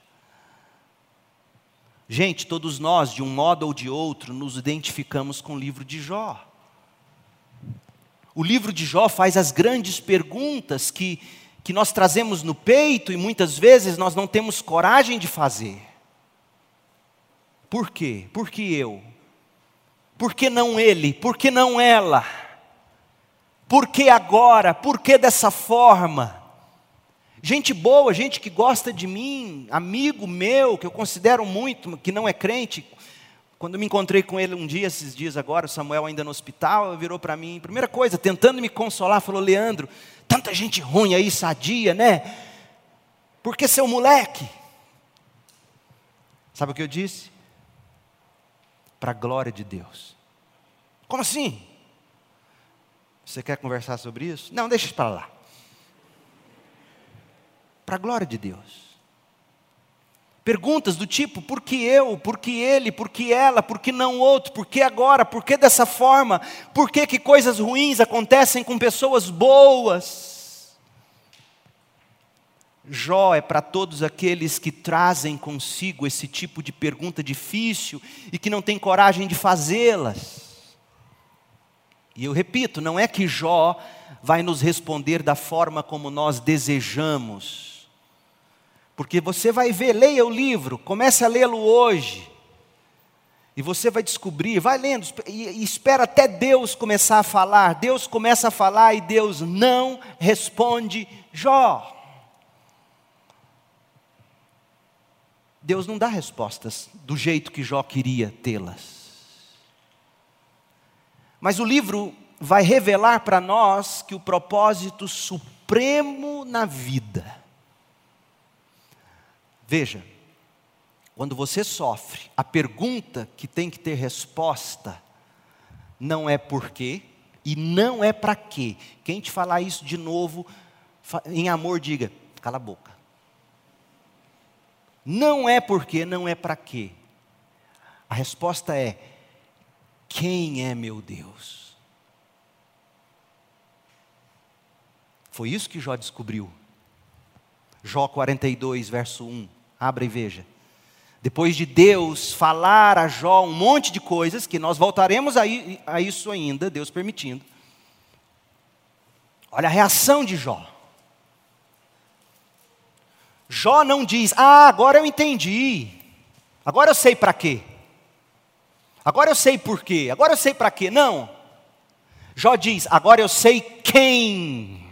Gente, todos nós, de um modo ou de outro, nos identificamos com o livro de Jó. O livro de Jó faz as grandes perguntas que que nós trazemos no peito e muitas vezes nós não temos coragem de fazer. Por quê? Por que eu? Por que não ele? Por que não ela? Por que agora? Por que dessa forma? Gente boa, gente que gosta de mim, amigo meu, que eu considero muito, que não é crente, quando me encontrei com ele um dia, esses dias agora, o Samuel ainda no hospital, virou para mim, primeira coisa, tentando me consolar, falou: Leandro, tanta gente ruim aí, sadia, né? Porque seu moleque. Sabe o que eu disse? Para a glória de Deus. Como assim? Você quer conversar sobre isso? Não, deixa para lá. Para a glória de Deus. Perguntas do tipo: por que eu, por que ele, por que ela, por que não outro, por que agora, por que dessa forma, por que, que coisas ruins acontecem com pessoas boas? Jó é para todos aqueles que trazem consigo esse tipo de pergunta difícil e que não têm coragem de fazê-las. E eu repito, não é que Jó vai nos responder da forma como nós desejamos porque você vai ver, leia o livro, comece a lê-lo hoje. E você vai descobrir, vai lendo, e espera até Deus começar a falar. Deus começa a falar e Deus não responde Jó. Deus não dá respostas do jeito que Jó queria tê-las. Mas o livro vai revelar para nós que o propósito supremo na vida Veja, quando você sofre, a pergunta que tem que ter resposta não é por quê e não é para quê. Quem te falar isso de novo, em amor, diga: cala a boca. Não é por quê, não é para quê. A resposta é: quem é meu Deus? Foi isso que Jó descobriu. Jó 42, verso 1. Abra e veja. Depois de Deus falar a Jó um monte de coisas, que nós voltaremos a, isso ainda, Deus permitindo. Olha a reação de Jó. Jó não diz, ah, agora eu entendi. Agora eu sei para quê. Agora eu sei por quê. Agora eu sei para quê. Não. Jó diz, agora eu sei quem.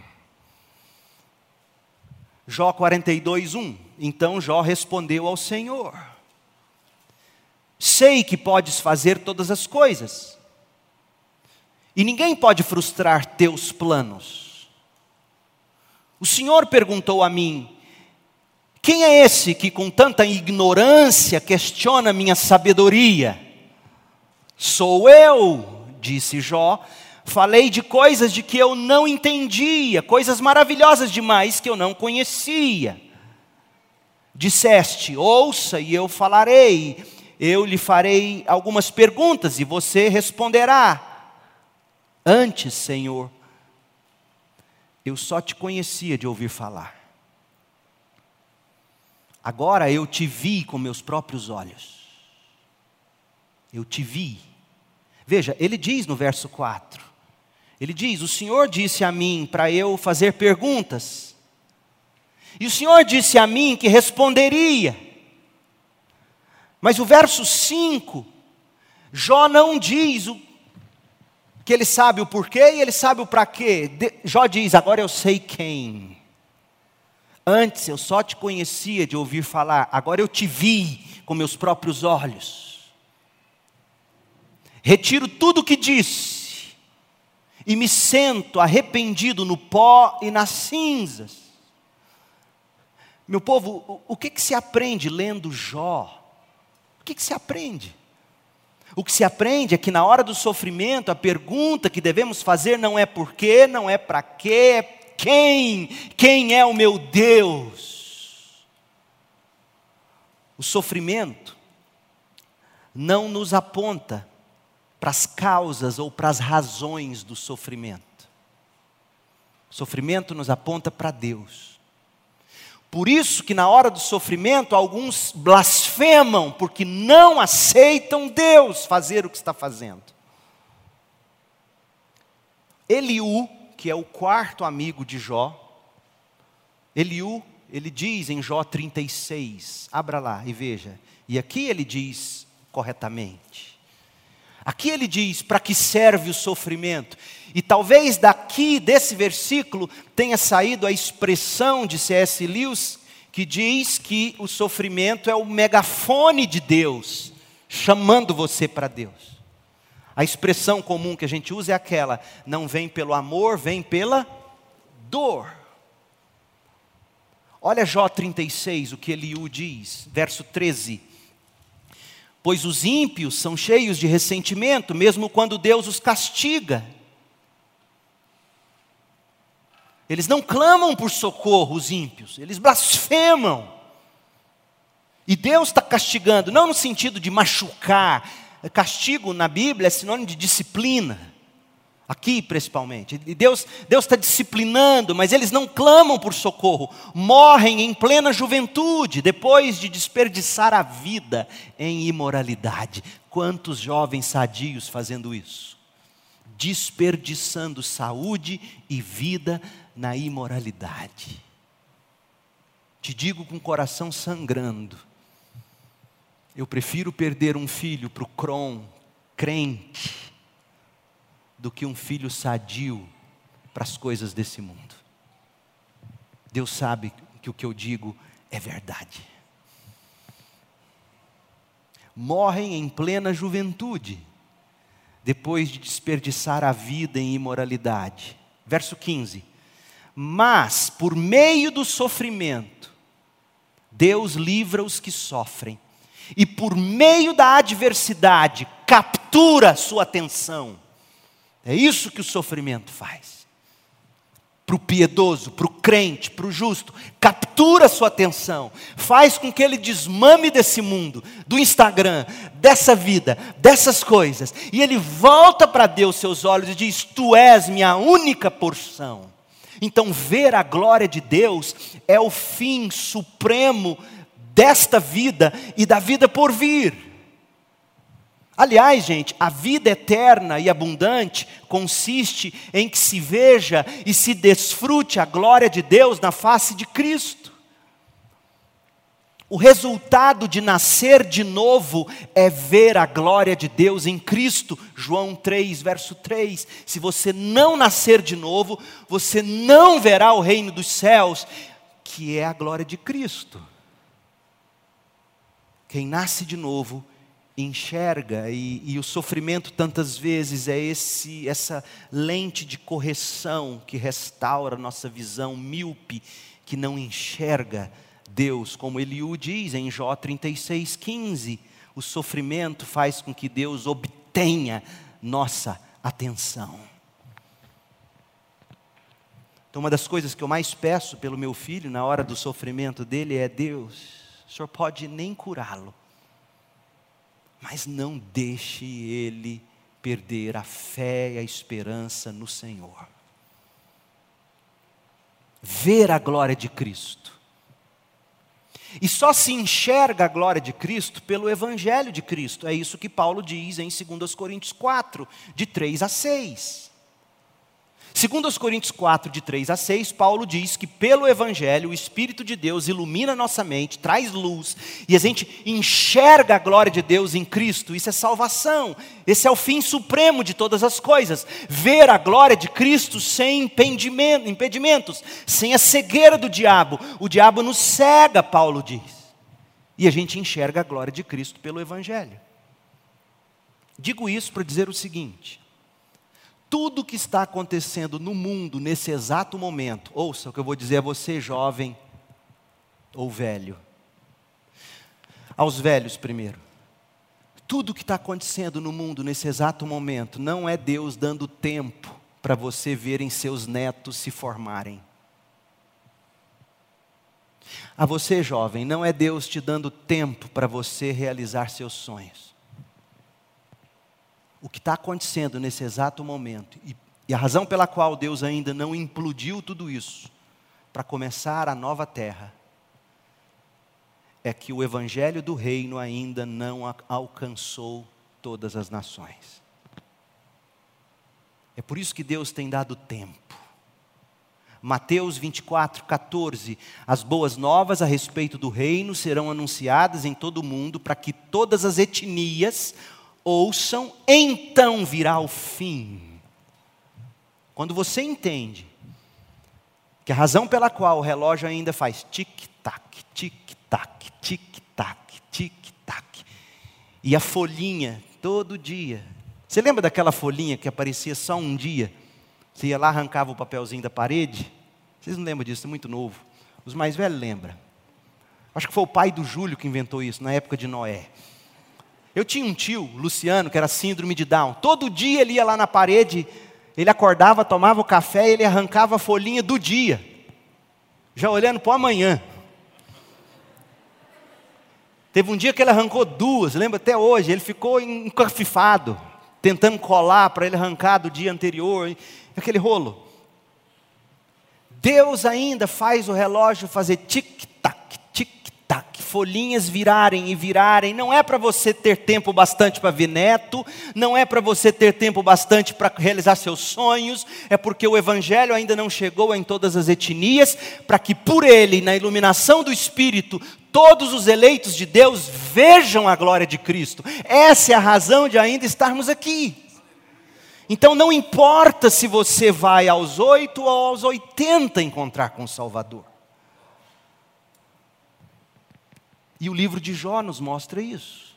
Jó 42, 1. Então Jó respondeu ao Senhor: Sei que podes fazer todas as coisas, e ninguém pode frustrar teus planos. O Senhor perguntou a mim: Quem é esse que com tanta ignorância questiona minha sabedoria? Sou eu, disse Jó, falei de coisas de que eu não entendia, coisas maravilhosas demais que eu não conhecia. Disseste: Ouça e eu falarei, eu lhe farei algumas perguntas e você responderá. Antes, Senhor, eu só te conhecia de ouvir falar. Agora eu te vi com meus próprios olhos. Eu te vi. Veja, ele diz no verso 4: Ele diz: O Senhor disse a mim para eu fazer perguntas. E o Senhor disse a mim que responderia. Mas o verso 5, Jó não diz o, que ele sabe o porquê e ele sabe o para quê. De, Jó diz: Agora eu sei quem. Antes eu só te conhecia de ouvir falar, agora eu te vi com meus próprios olhos. retiro tudo o que disse e me sento arrependido no pó e nas cinzas. Meu povo, o que, que se aprende lendo Jó? O que, que se aprende? O que se aprende é que na hora do sofrimento, a pergunta que devemos fazer não é por quê, não é para quê, é quem? Quem é o meu Deus? O sofrimento não nos aponta para as causas ou para as razões do sofrimento. O sofrimento nos aponta para Deus. Por isso que na hora do sofrimento alguns blasfemam porque não aceitam Deus fazer o que está fazendo. Eliú, que é o quarto amigo de Jó, Eliú, ele diz em Jó 36, abra lá e veja. E aqui ele diz corretamente. Aqui ele diz para que serve o sofrimento. E talvez daqui, desse versículo, tenha saído a expressão de C.S. Lewis, que diz que o sofrimento é o megafone de Deus, chamando você para Deus. A expressão comum que a gente usa é aquela: não vem pelo amor, vem pela dor. Olha Jó 36, o que Eliú diz, verso 13. Pois os ímpios são cheios de ressentimento, mesmo quando Deus os castiga. Eles não clamam por socorro, os ímpios, eles blasfemam. E Deus está castigando, não no sentido de machucar, castigo na Bíblia é sinônimo de disciplina, aqui principalmente. E Deus está disciplinando, mas eles não clamam por socorro, morrem em plena juventude, depois de desperdiçar a vida em imoralidade. Quantos jovens sadios fazendo isso? Desperdiçando saúde e vida na imoralidade. Te digo com o coração sangrando, eu prefiro perder um filho para o crente do que um filho sadio para as coisas desse mundo. Deus sabe que o que eu digo é verdade. Morrem em plena juventude, depois de desperdiçar a vida em imoralidade. Verso 15 mas, por meio do sofrimento, Deus livra os que sofrem, e por meio da adversidade, captura sua atenção. É isso que o sofrimento faz. Para o piedoso, para o crente, para o justo, captura sua atenção, faz com que ele desmame desse mundo, do Instagram, dessa vida, dessas coisas, e ele volta para Deus seus olhos e diz: Tu és minha única porção. Então, ver a glória de Deus é o fim supremo desta vida e da vida por vir. Aliás, gente, a vida eterna e abundante consiste em que se veja e se desfrute a glória de Deus na face de Cristo. O resultado de nascer de novo é ver a glória de Deus em Cristo. João 3, verso 3. Se você não nascer de novo, você não verá o reino dos céus, que é a glória de Cristo. Quem nasce de novo enxerga e, e, o sofrimento tantas vezes é esse essa lente de correção que restaura nossa visão míope que não enxerga Deus, como Eliú diz em Jó 36,15, o sofrimento faz com que Deus obtenha nossa atenção. Então, uma das coisas que eu mais peço pelo meu filho na hora do sofrimento dele é: Deus, o Senhor pode nem curá-lo, mas não deixe ele perder a fé e a esperança no Senhor. Ver a glória de Cristo e só se enxerga a glória de Cristo pelo Evangelho de Cristo. É isso que Paulo diz em 2 Coríntios 4, de 3 a 6. Segundo os Coríntios 4, de 3 a 6, Paulo diz que pelo Evangelho o Espírito de Deus ilumina nossa mente, traz luz, e a gente enxerga a glória de Deus em Cristo, isso é salvação, esse é o fim supremo de todas as coisas, ver a glória de Cristo sem impedimentos, sem a cegueira do diabo, o diabo nos cega, Paulo diz, e a gente enxerga a glória de Cristo pelo Evangelho. Digo isso para dizer o seguinte: tudo que está acontecendo no mundo nesse exato momento, ouça o que eu vou dizer a você, jovem ou velho. Aos velhos primeiro. Tudo que está acontecendo no mundo nesse exato momento não é Deus dando tempo para você verem seus netos se formarem. A você, jovem, não é Deus te dando tempo para você realizar seus sonhos o que está acontecendo nesse exato momento e, e a razão pela qual Deus ainda não implodiu tudo isso para começar a nova terra é que o evangelho do reino ainda não alcançou todas as nações. É por isso que Deus tem dado tempo. Mateus 24, 14. As boas novas a respeito do reino serão anunciadas em todo o mundo para que todas as etnias ouçam, então virá o fim. Quando você entende que a razão pela qual o relógio ainda faz tic-tac, tic-tac, tic-tac, tic-tac, e a folhinha todo dia. Você lembra daquela folhinha que aparecia só um dia? Você ia lá, arrancava o papelzinho da parede? Vocês não lembram disso, é muito novo. Os mais velhos lembram. Acho que foi o pai do Júlio que inventou isso, na época de Noé. Eu tinha um tio, Luciano, que era síndrome de Down. Todo dia ele ia lá na parede, ele acordava, tomava o café e ele arrancava a folhinha do dia, já olhando para o amanhã. Teve um dia que ele arrancou duas, lembra até hoje, ele ficou encafifado, tentando colar para ele arrancar do dia anterior, aquele rolo. Deus ainda faz o relógio fazer tic-tac, folhinhas virarem e virarem. Não é para você ter tempo bastante para ver neto, não é para você ter tempo bastante para realizar seus sonhos, é porque o Evangelho ainda não chegou em todas as etnias, para que por ele, na iluminação do Espírito, todos os eleitos de Deus vejam a glória de Cristo. Essa é a razão de ainda estarmos aqui. Então não importa se você vai aos oito ou aos oitenta encontrar com o Salvador. E o livro de Jó nos mostra isso.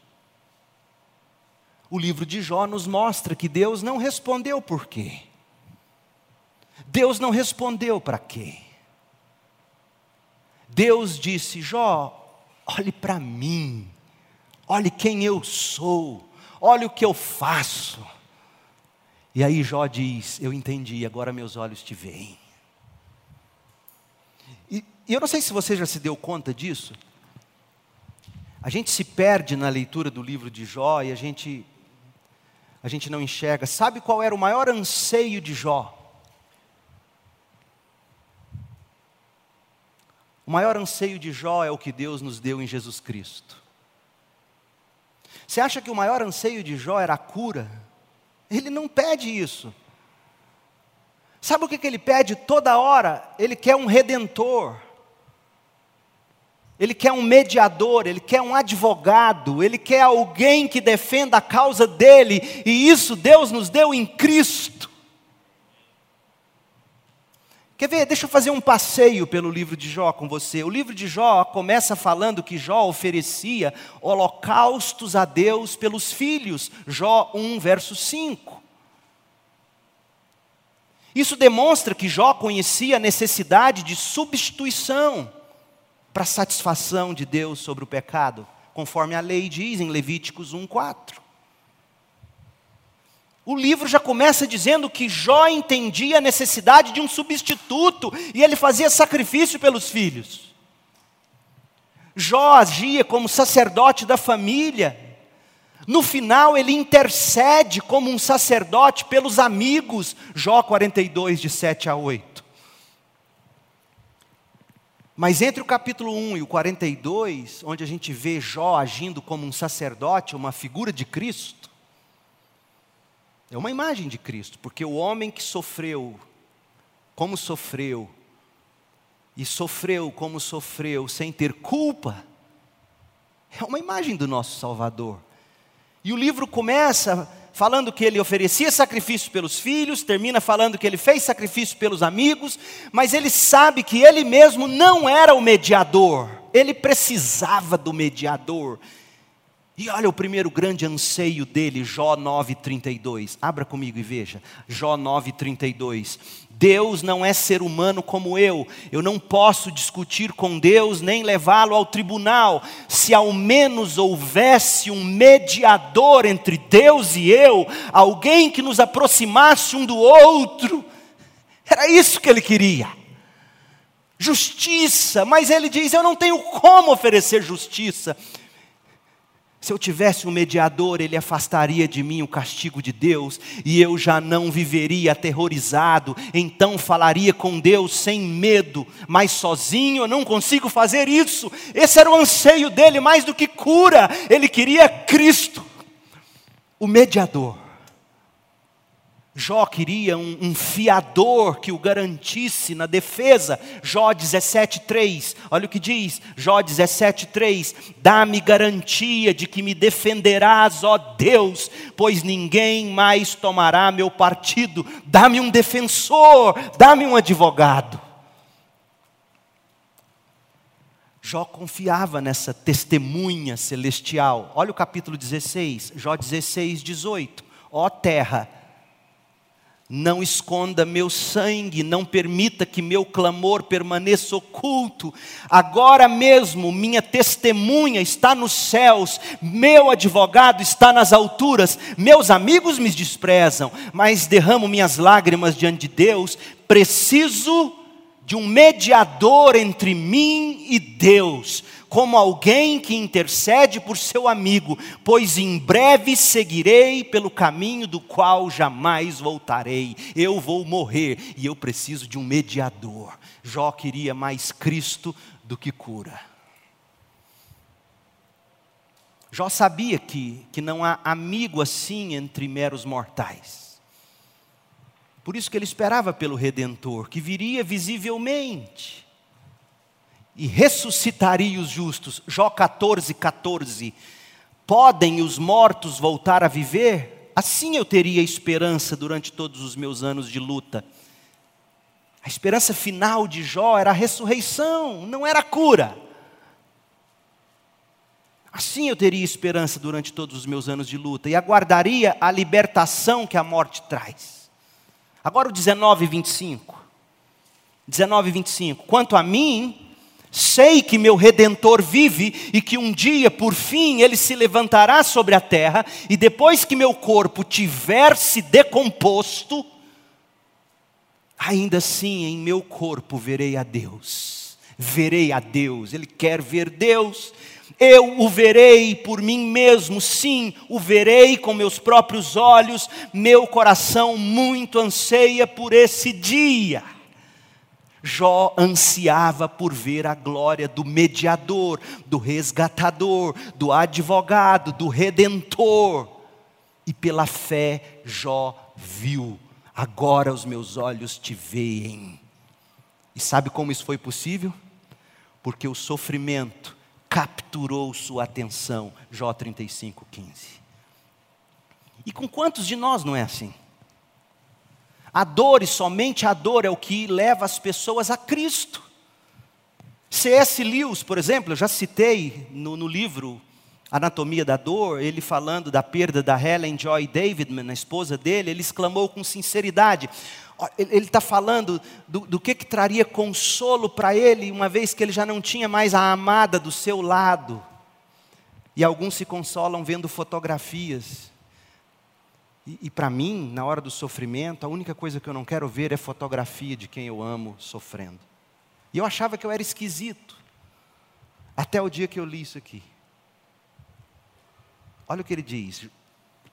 O livro de Jó nos mostra que Deus não respondeu por quê. Deus não respondeu para quê. Deus disse: Jó, olhe para mim, olhe quem eu sou, olhe o que eu faço. E aí Jó diz: Eu entendi, agora meus olhos te veem. E, e eu não sei se você já se deu conta disso, a gente se perde na leitura do livro de Jó e a gente a gente não enxerga. Sabe qual era o maior anseio de Jó? O maior anseio de Jó é o que Deus nos deu em Jesus Cristo. Você acha que o maior anseio de Jó era a cura? Ele não pede isso. Sabe o que, que ele pede toda hora? Ele quer um redentor. Ele quer um mediador, ele quer um advogado, ele quer alguém que defenda a causa dele, e isso Deus nos deu em Cristo. Quer ver? Deixa eu fazer um passeio pelo livro de Jó com você. O livro de Jó começa falando que Jó oferecia holocaustos a Deus pelos filhos. Jó 1, verso 5. Isso demonstra que Jó conhecia a necessidade de substituição para satisfação de Deus sobre o pecado, conforme a lei diz em Levíticos 1:4. O livro já começa dizendo que Jó entendia a necessidade de um substituto e ele fazia sacrifício pelos filhos. Jó agia como sacerdote da família. No final, ele intercede como um sacerdote pelos amigos. Jó 42, de 7 a 8. Mas entre o capítulo 1 e o 42, onde a gente vê Jó agindo como um sacerdote, uma figura de Cristo, é uma imagem de Cristo, porque o homem que sofreu, como sofreu, e sofreu como sofreu, sem ter culpa, é uma imagem do nosso Salvador. E o livro começa falando que ele oferecia sacrifício pelos filhos, termina falando que ele fez sacrifício pelos amigos, mas ele sabe que ele mesmo não era o mediador, ele precisava do mediador. E olha o primeiro grande anseio dele, Jó 9,32. Abra comigo e veja. Jó 9,32. Deus não é ser humano como eu. Eu não posso discutir com Deus nem levá-lo ao tribunal. Se ao menos houvesse um mediador entre Deus e eu, alguém que nos aproximasse um do outro. Era isso que ele queria. Justiça, mas ele diz: Eu não tenho como oferecer justiça. Se eu tivesse um mediador, ele afastaria de mim o castigo de Deus e eu já não viveria aterrorizado. Então falaria com Deus sem medo, mas sozinho eu não consigo fazer isso. Esse era o anseio dele, mais do que cura, ele queria Cristo, o mediador. Jó queria um, um, fiador que o garantisse na defesa. Jó 17,3, olha o que diz, Jó 17,3: Dá-me garantia de que me defenderás, ó Deus, pois ninguém mais tomará meu partido. Dá-me um defensor, dá-me um advogado. Jó confiava nessa testemunha celestial. Olha o capítulo 16, Jó 16, 18. Ó terra, não esconda meu sangue, não permita que meu clamor permaneça oculto. Agora mesmo minha testemunha está nos céus, meu advogado está nas alturas. Meus amigos me desprezam, mas derramo minhas lágrimas diante de Deus. Preciso de um mediador entre mim e Deus como alguém que intercede por seu amigo, pois em breve seguirei pelo caminho do qual jamais voltarei. Eu vou morrer e eu preciso de um mediador. Jó queria mais Cristo do que cura. Jó sabia que, que não há amigo assim entre meros mortais. Por isso que ele esperava pelo Redentor, que viria visivelmente e ressuscitaria os justos. Jó 14, 14. Podem os mortos voltar a viver? Assim eu teria esperança durante todos os meus anos de luta. A esperança final de Jó era a ressurreição, não era a cura. Assim eu teria esperança durante todos os meus anos de luta e aguardaria a libertação que a morte traz. Agora o 19, 25. 19, 25. Quanto a mim, Sei que meu redentor vive e que um dia, por fim, ele se levantará sobre a terra, e depois que meu corpo tiver se decomposto, ainda assim em meu corpo verei a Deus. Verei a Deus, ele quer ver Deus. Eu o verei por mim mesmo, sim, o verei com meus próprios olhos. Meu coração muito anseia por esse dia. Jó ansiava por ver a glória do mediador, do resgatador, do advogado, do redentor. E pela fé, Jó viu: agora os meus olhos te veem. E sabe como isso foi possível? Porque o sofrimento capturou sua atenção. Jó 35, 15. E com quantos de nós não é assim? A dor e somente a dor é o que leva as pessoas a Cristo. C.S. Lewis, por exemplo, eu já citei no, no, livro Anatomia da Dor, ele falando da perda da Helen Joy Davidman, a esposa dele, ele exclamou com sinceridade. Ele está falando do, do que, que traria consolo para ele, uma vez que ele já não tinha mais a amada do seu lado. E alguns se consolam vendo fotografias. E, e para mim, na hora do sofrimento, a única coisa que eu não quero ver é fotografia de quem eu amo sofrendo. E eu achava que eu era esquisito, até o dia que eu li isso aqui. Olha o que ele diz,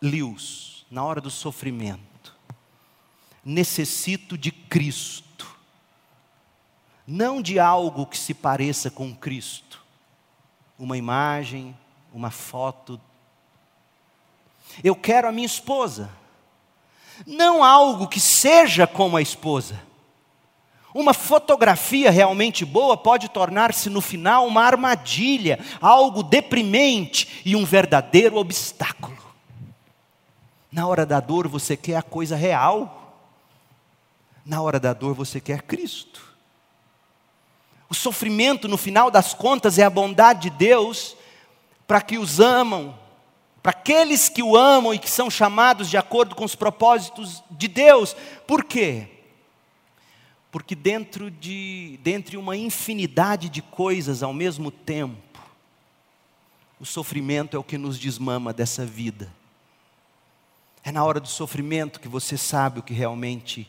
Lewis, na hora do sofrimento, necessito de Cristo, não de algo que se pareça com Cristo, uma imagem, uma foto eu quero a minha esposa. Não algo que seja como a esposa. Uma fotografia realmente boa pode tornar-se no final uma armadilha, algo deprimente e um verdadeiro obstáculo. Na hora da dor você quer a coisa real. Na hora da dor você quer Cristo. O sofrimento, no final das contas, é a bondade de Deus para que os amam para aqueles que o amam e que são chamados de acordo com os propósitos de Deus. Por quê? Porque dentro de dentre uma infinidade de coisas ao mesmo tempo, o sofrimento é o que nos desmama dessa vida. É na hora do sofrimento que você sabe o que realmente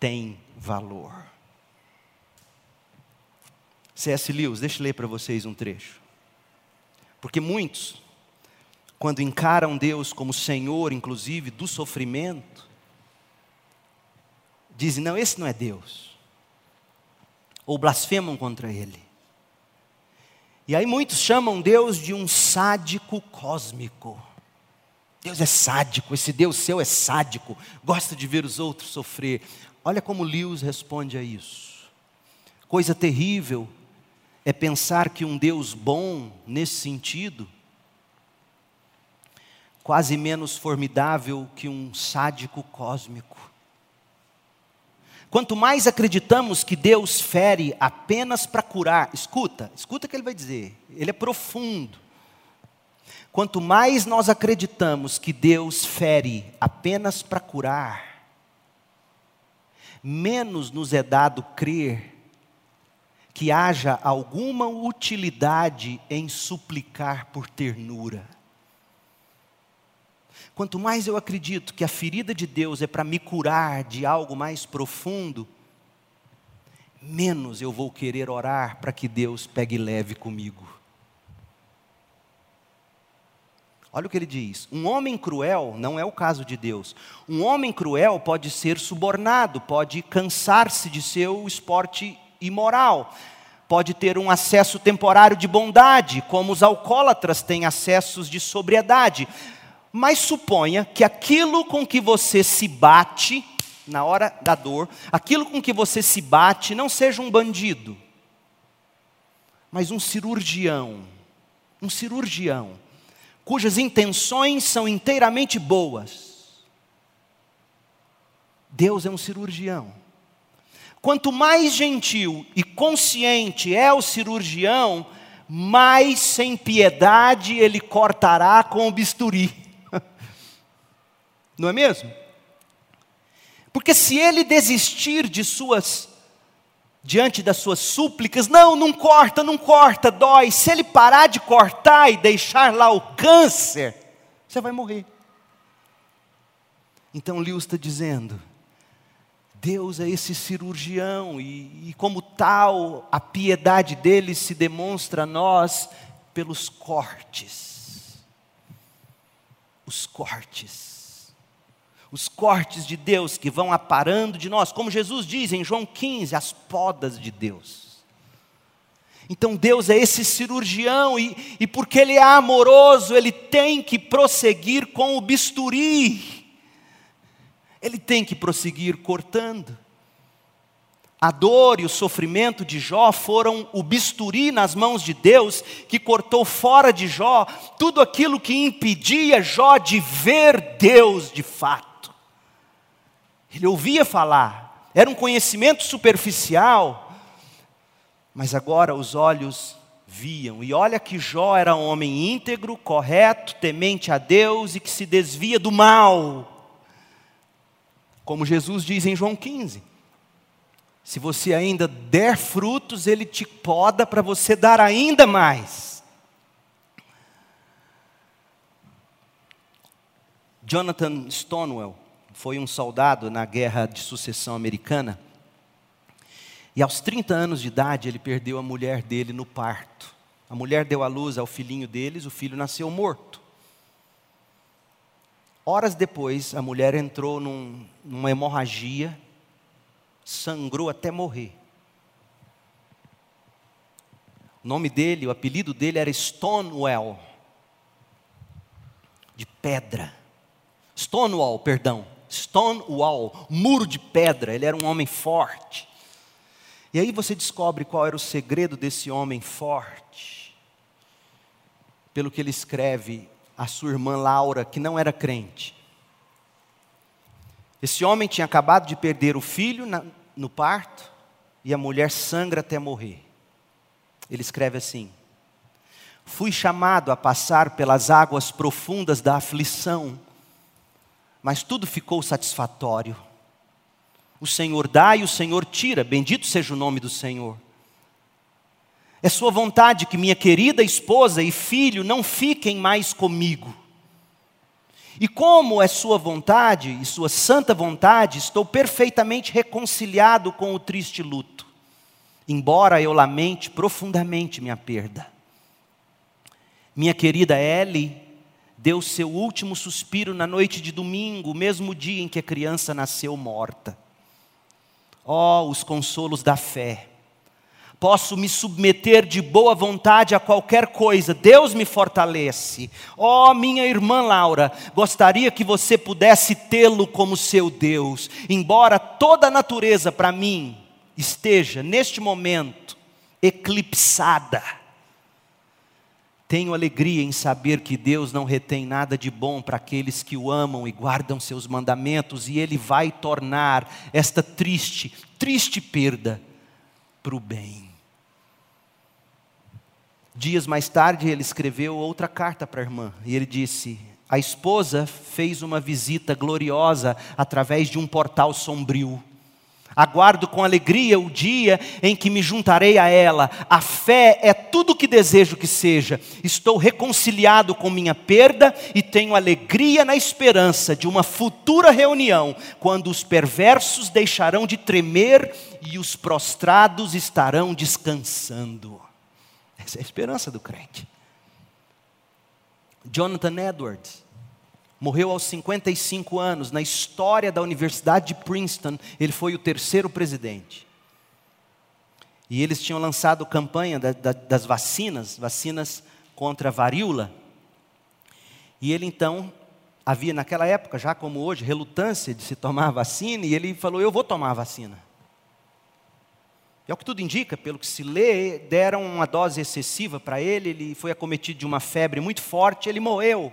tem valor. C.S. Lewis, deixa eu ler para vocês um trecho. Porque muitos quando encaram Deus como Senhor, inclusive, do sofrimento, dizem: não, esse não é Deus. Ou blasfemam contra Ele. E aí muitos chamam Deus de um sádico cósmico. Deus é sádico, esse Deus seu é sádico, gosta de ver os outros sofrer. Olha como Lewis responde a isso. Coisa terrível é pensar que um Deus bom, nesse sentido, quase menos formidável que um sádico cósmico. Quanto mais acreditamos que Deus fere apenas para curar, escuta, escuta o que ele vai dizer, ele é profundo. Quanto mais nós acreditamos que Deus fere apenas para curar, menos nos é dado crer que haja alguma utilidade em suplicar por ternura. Quanto mais eu acredito que a ferida de Deus é para me curar de algo mais profundo, menos eu vou querer orar para que Deus pegue leve comigo. Olha o que ele diz: um homem cruel não é o caso de Deus. Um homem cruel pode ser subornado, pode cansar-se de seu esporte imoral, pode ter um acesso temporário de bondade, como os alcoólatras têm acessos de sobriedade, mas suponha que aquilo com que você se bate na hora da dor, aquilo com que você se bate não seja um bandido, mas um cirurgião, um cirurgião, cujas intenções são inteiramente boas. Deus é um cirurgião. Quanto mais gentil e consciente é o cirurgião, mais sem piedade ele cortará com o bisturi. Não é mesmo? Porque se ele desistir de suas diante das suas súplicas, não, não corta, não corta, dói. Se ele parar de cortar e deixar lá o câncer, você vai morrer. Então Lewis está dizendo, Deus é esse cirurgião, e, e como tal, a piedade dele se demonstra a nós pelos cortes. Os cortes os cortes de Deus que vão aparando de nós, como Jesus diz em João 15, as podas de Deus. Então Deus é esse cirurgião, e, e porque Ele é amoroso, Ele tem que prosseguir com o bisturi, Ele tem que prosseguir cortando. A dor e o sofrimento de Jó foram o bisturi nas mãos de Deus, que cortou fora de Jó tudo aquilo que impedia Jó de ver Deus de fato. Ele ouvia falar, era um conhecimento superficial, mas agora os olhos viam. E olha que Jó era um homem íntegro, correto, temente a Deus e que se desvia do mal. Como Jesus diz em João 15: se você ainda der frutos, ele te poda para você dar ainda mais. Jonathan Stonewall foi um soldado na guerra de sucessão americana. E aos 30 anos de idade, ele perdeu a mulher dele no parto. A mulher deu à luz ao filhinho deles, o filho nasceu morto. Horas depois, a mulher entrou num, numa hemorragia, sangrou até morrer. O nome dele, o apelido dele era Stonewall, de pedra. Stonewall, perdão. Stonewall, muro de pedra, ele era um homem forte. E aí você descobre qual era o segredo desse homem forte. Pelo que ele escreve à sua irmã Laura, que não era crente. Esse homem tinha acabado de perder o filho na, no parto e a mulher sangra até morrer. Ele escreve assim: fui chamado a passar pelas águas profundas da aflição, mas tudo ficou satisfatório. O Senhor dá e o Senhor tira, bendito seja o nome do Senhor. É Sua vontade que minha querida esposa e filho não fiquem mais comigo. E como é Sua vontade e Sua santa vontade, estou perfeitamente reconciliado com o triste luto, embora eu lamente profundamente minha perda. Minha querida Ellie deu seu último suspiro na noite de domingo, mesmo dia em que a criança nasceu morta. Oh, os consolos da fé. Posso me submeter de boa vontade a qualquer coisa, Deus me fortalece. Oh, minha irmã Laura, gostaria que você pudesse tê-lo como seu Deus, embora toda a natureza para mim esteja, neste momento, eclipsada tenho alegria em saber que Deus não retém nada de bom para aqueles que o amam e guardam seus mandamentos, e Ele vai tornar esta triste, triste perda para o bem. Dias mais tarde, ele escreveu outra carta para a irmã, e ele disse: A esposa fez uma visita gloriosa através de um portal sombrio. Aguardo com alegria o dia em que me juntarei a ela. A fé é tudo o que desejo que seja. Estou reconciliado com minha perda e tenho alegria na esperança de uma futura reunião, quando os perversos deixarão de tremer e os prostrados estarão descansando. Essa é a esperança do crente. Jonathan Edwards Morreu aos 55 anos. Na história da Universidade de Princeton, ele foi o terceiro presidente. E eles tinham lançado campanha da, da, das vacinas, vacinas contra a varíola. E ele então, havia naquela época, já como hoje, relutância de se tomar a vacina, e ele falou: Eu vou tomar a vacina. E é o que tudo indica, pelo que se lê, deram uma dose excessiva para ele, ele foi acometido de uma febre muito forte, ele morreu.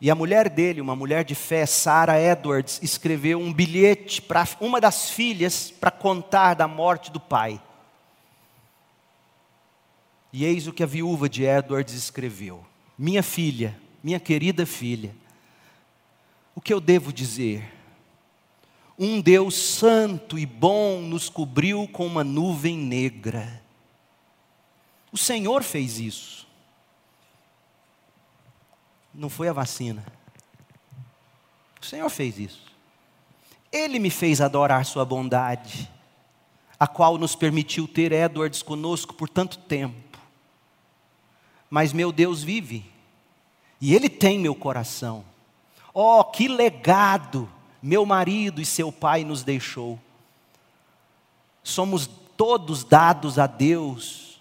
E a mulher dele, uma mulher de fé, Sarah Edwards, escreveu um bilhete para uma das filhas para contar da morte do pai. E eis o que a viúva de Edwards escreveu: Minha filha, minha querida filha, o que eu devo dizer? Um Deus santo e bom nos cobriu com uma nuvem negra. O Senhor fez isso não foi a vacina. O Senhor fez isso. Ele me fez adorar Sua bondade, a qual nos permitiu ter Edwards conosco por tanto tempo. Mas meu Deus vive, e Ele tem meu coração. Oh, que legado meu marido e seu pai nos deixou. Somos todos dados a Deus,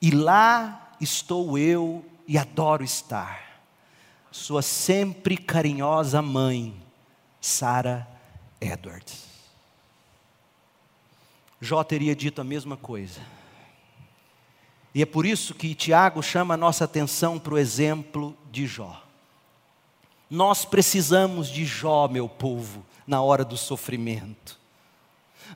e lá estou eu e adoro estar sua sempre carinhosa mãe, Sarah Edwards. Jó teria dito a mesma coisa. E é por isso que Tiago chama a nossa atenção para o exemplo de Jó. Nós precisamos de Jó, meu povo, na hora do sofrimento.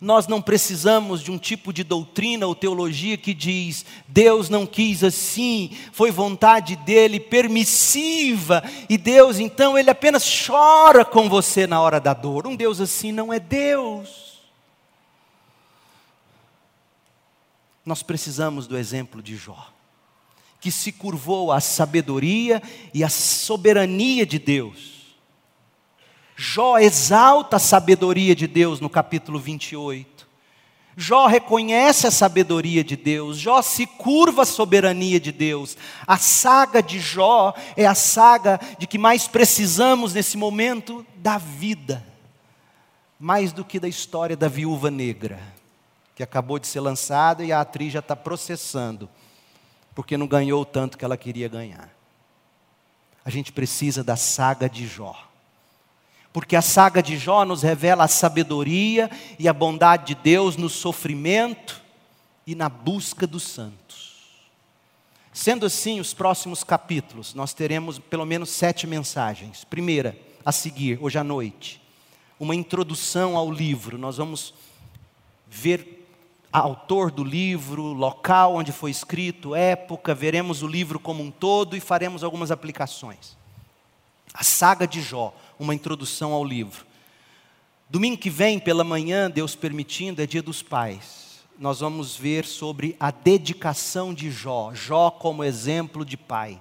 Nós não precisamos de um tipo de doutrina ou teologia que diz Deus não quis assim, foi vontade dele permissiva, e Deus então ele apenas chora com você na hora da dor. Um Deus assim não é Deus. Nós precisamos do exemplo de Jó, que se curvou à sabedoria e à soberania de Deus Jó exalta a sabedoria de Deus no capítulo 28. Jó reconhece a sabedoria de Deus, Jó se curva à soberania de Deus. A saga de Jó é a saga de que mais precisamos nesse momento da vida, mais do que da história da viúva negra, que acabou de ser lançada e a atriz já está processando, porque não ganhou o tanto que ela queria ganhar. A gente precisa da saga de Jó porque a saga de Jó nos revela a sabedoria e a bondade de Deus no sofrimento e na busca dos santos. Sendo assim, os próximos capítulos, nós teremos pelo menos sete mensagens. Primeira, a seguir, hoje à noite, uma introdução ao livro. Nós vamos ver autor do livro, local onde foi escrito, época, veremos o livro como um todo e faremos algumas aplicações. A saga de Jó, uma introdução ao livro. Domingo que vem, pela manhã, Deus permitindo, é dia dos pais. Nós vamos ver sobre a dedicação de Jó, Jó como exemplo de pai.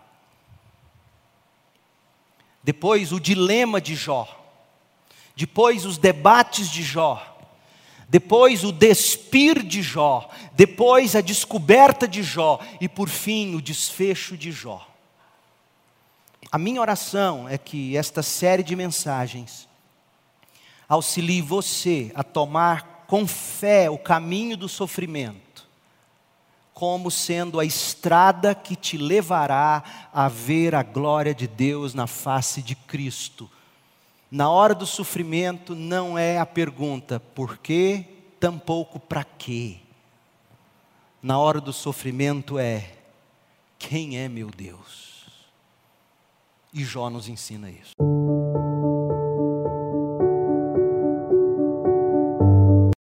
Depois, o dilema de Jó. Depois, os debates de Jó depois o despir de Jó, depois a descoberta de Jó e por fim o desfecho de Jó. A minha oração é que esta série de mensagens auxilie você a tomar com fé o caminho do sofrimento, como sendo a estrada que te levará a ver a glória de Deus na face de Cristo na hora do sofrimento não é a pergunta por quê, tampouco para quê. Na hora do sofrimento é quem é meu Deus? E Jó nos ensina isso.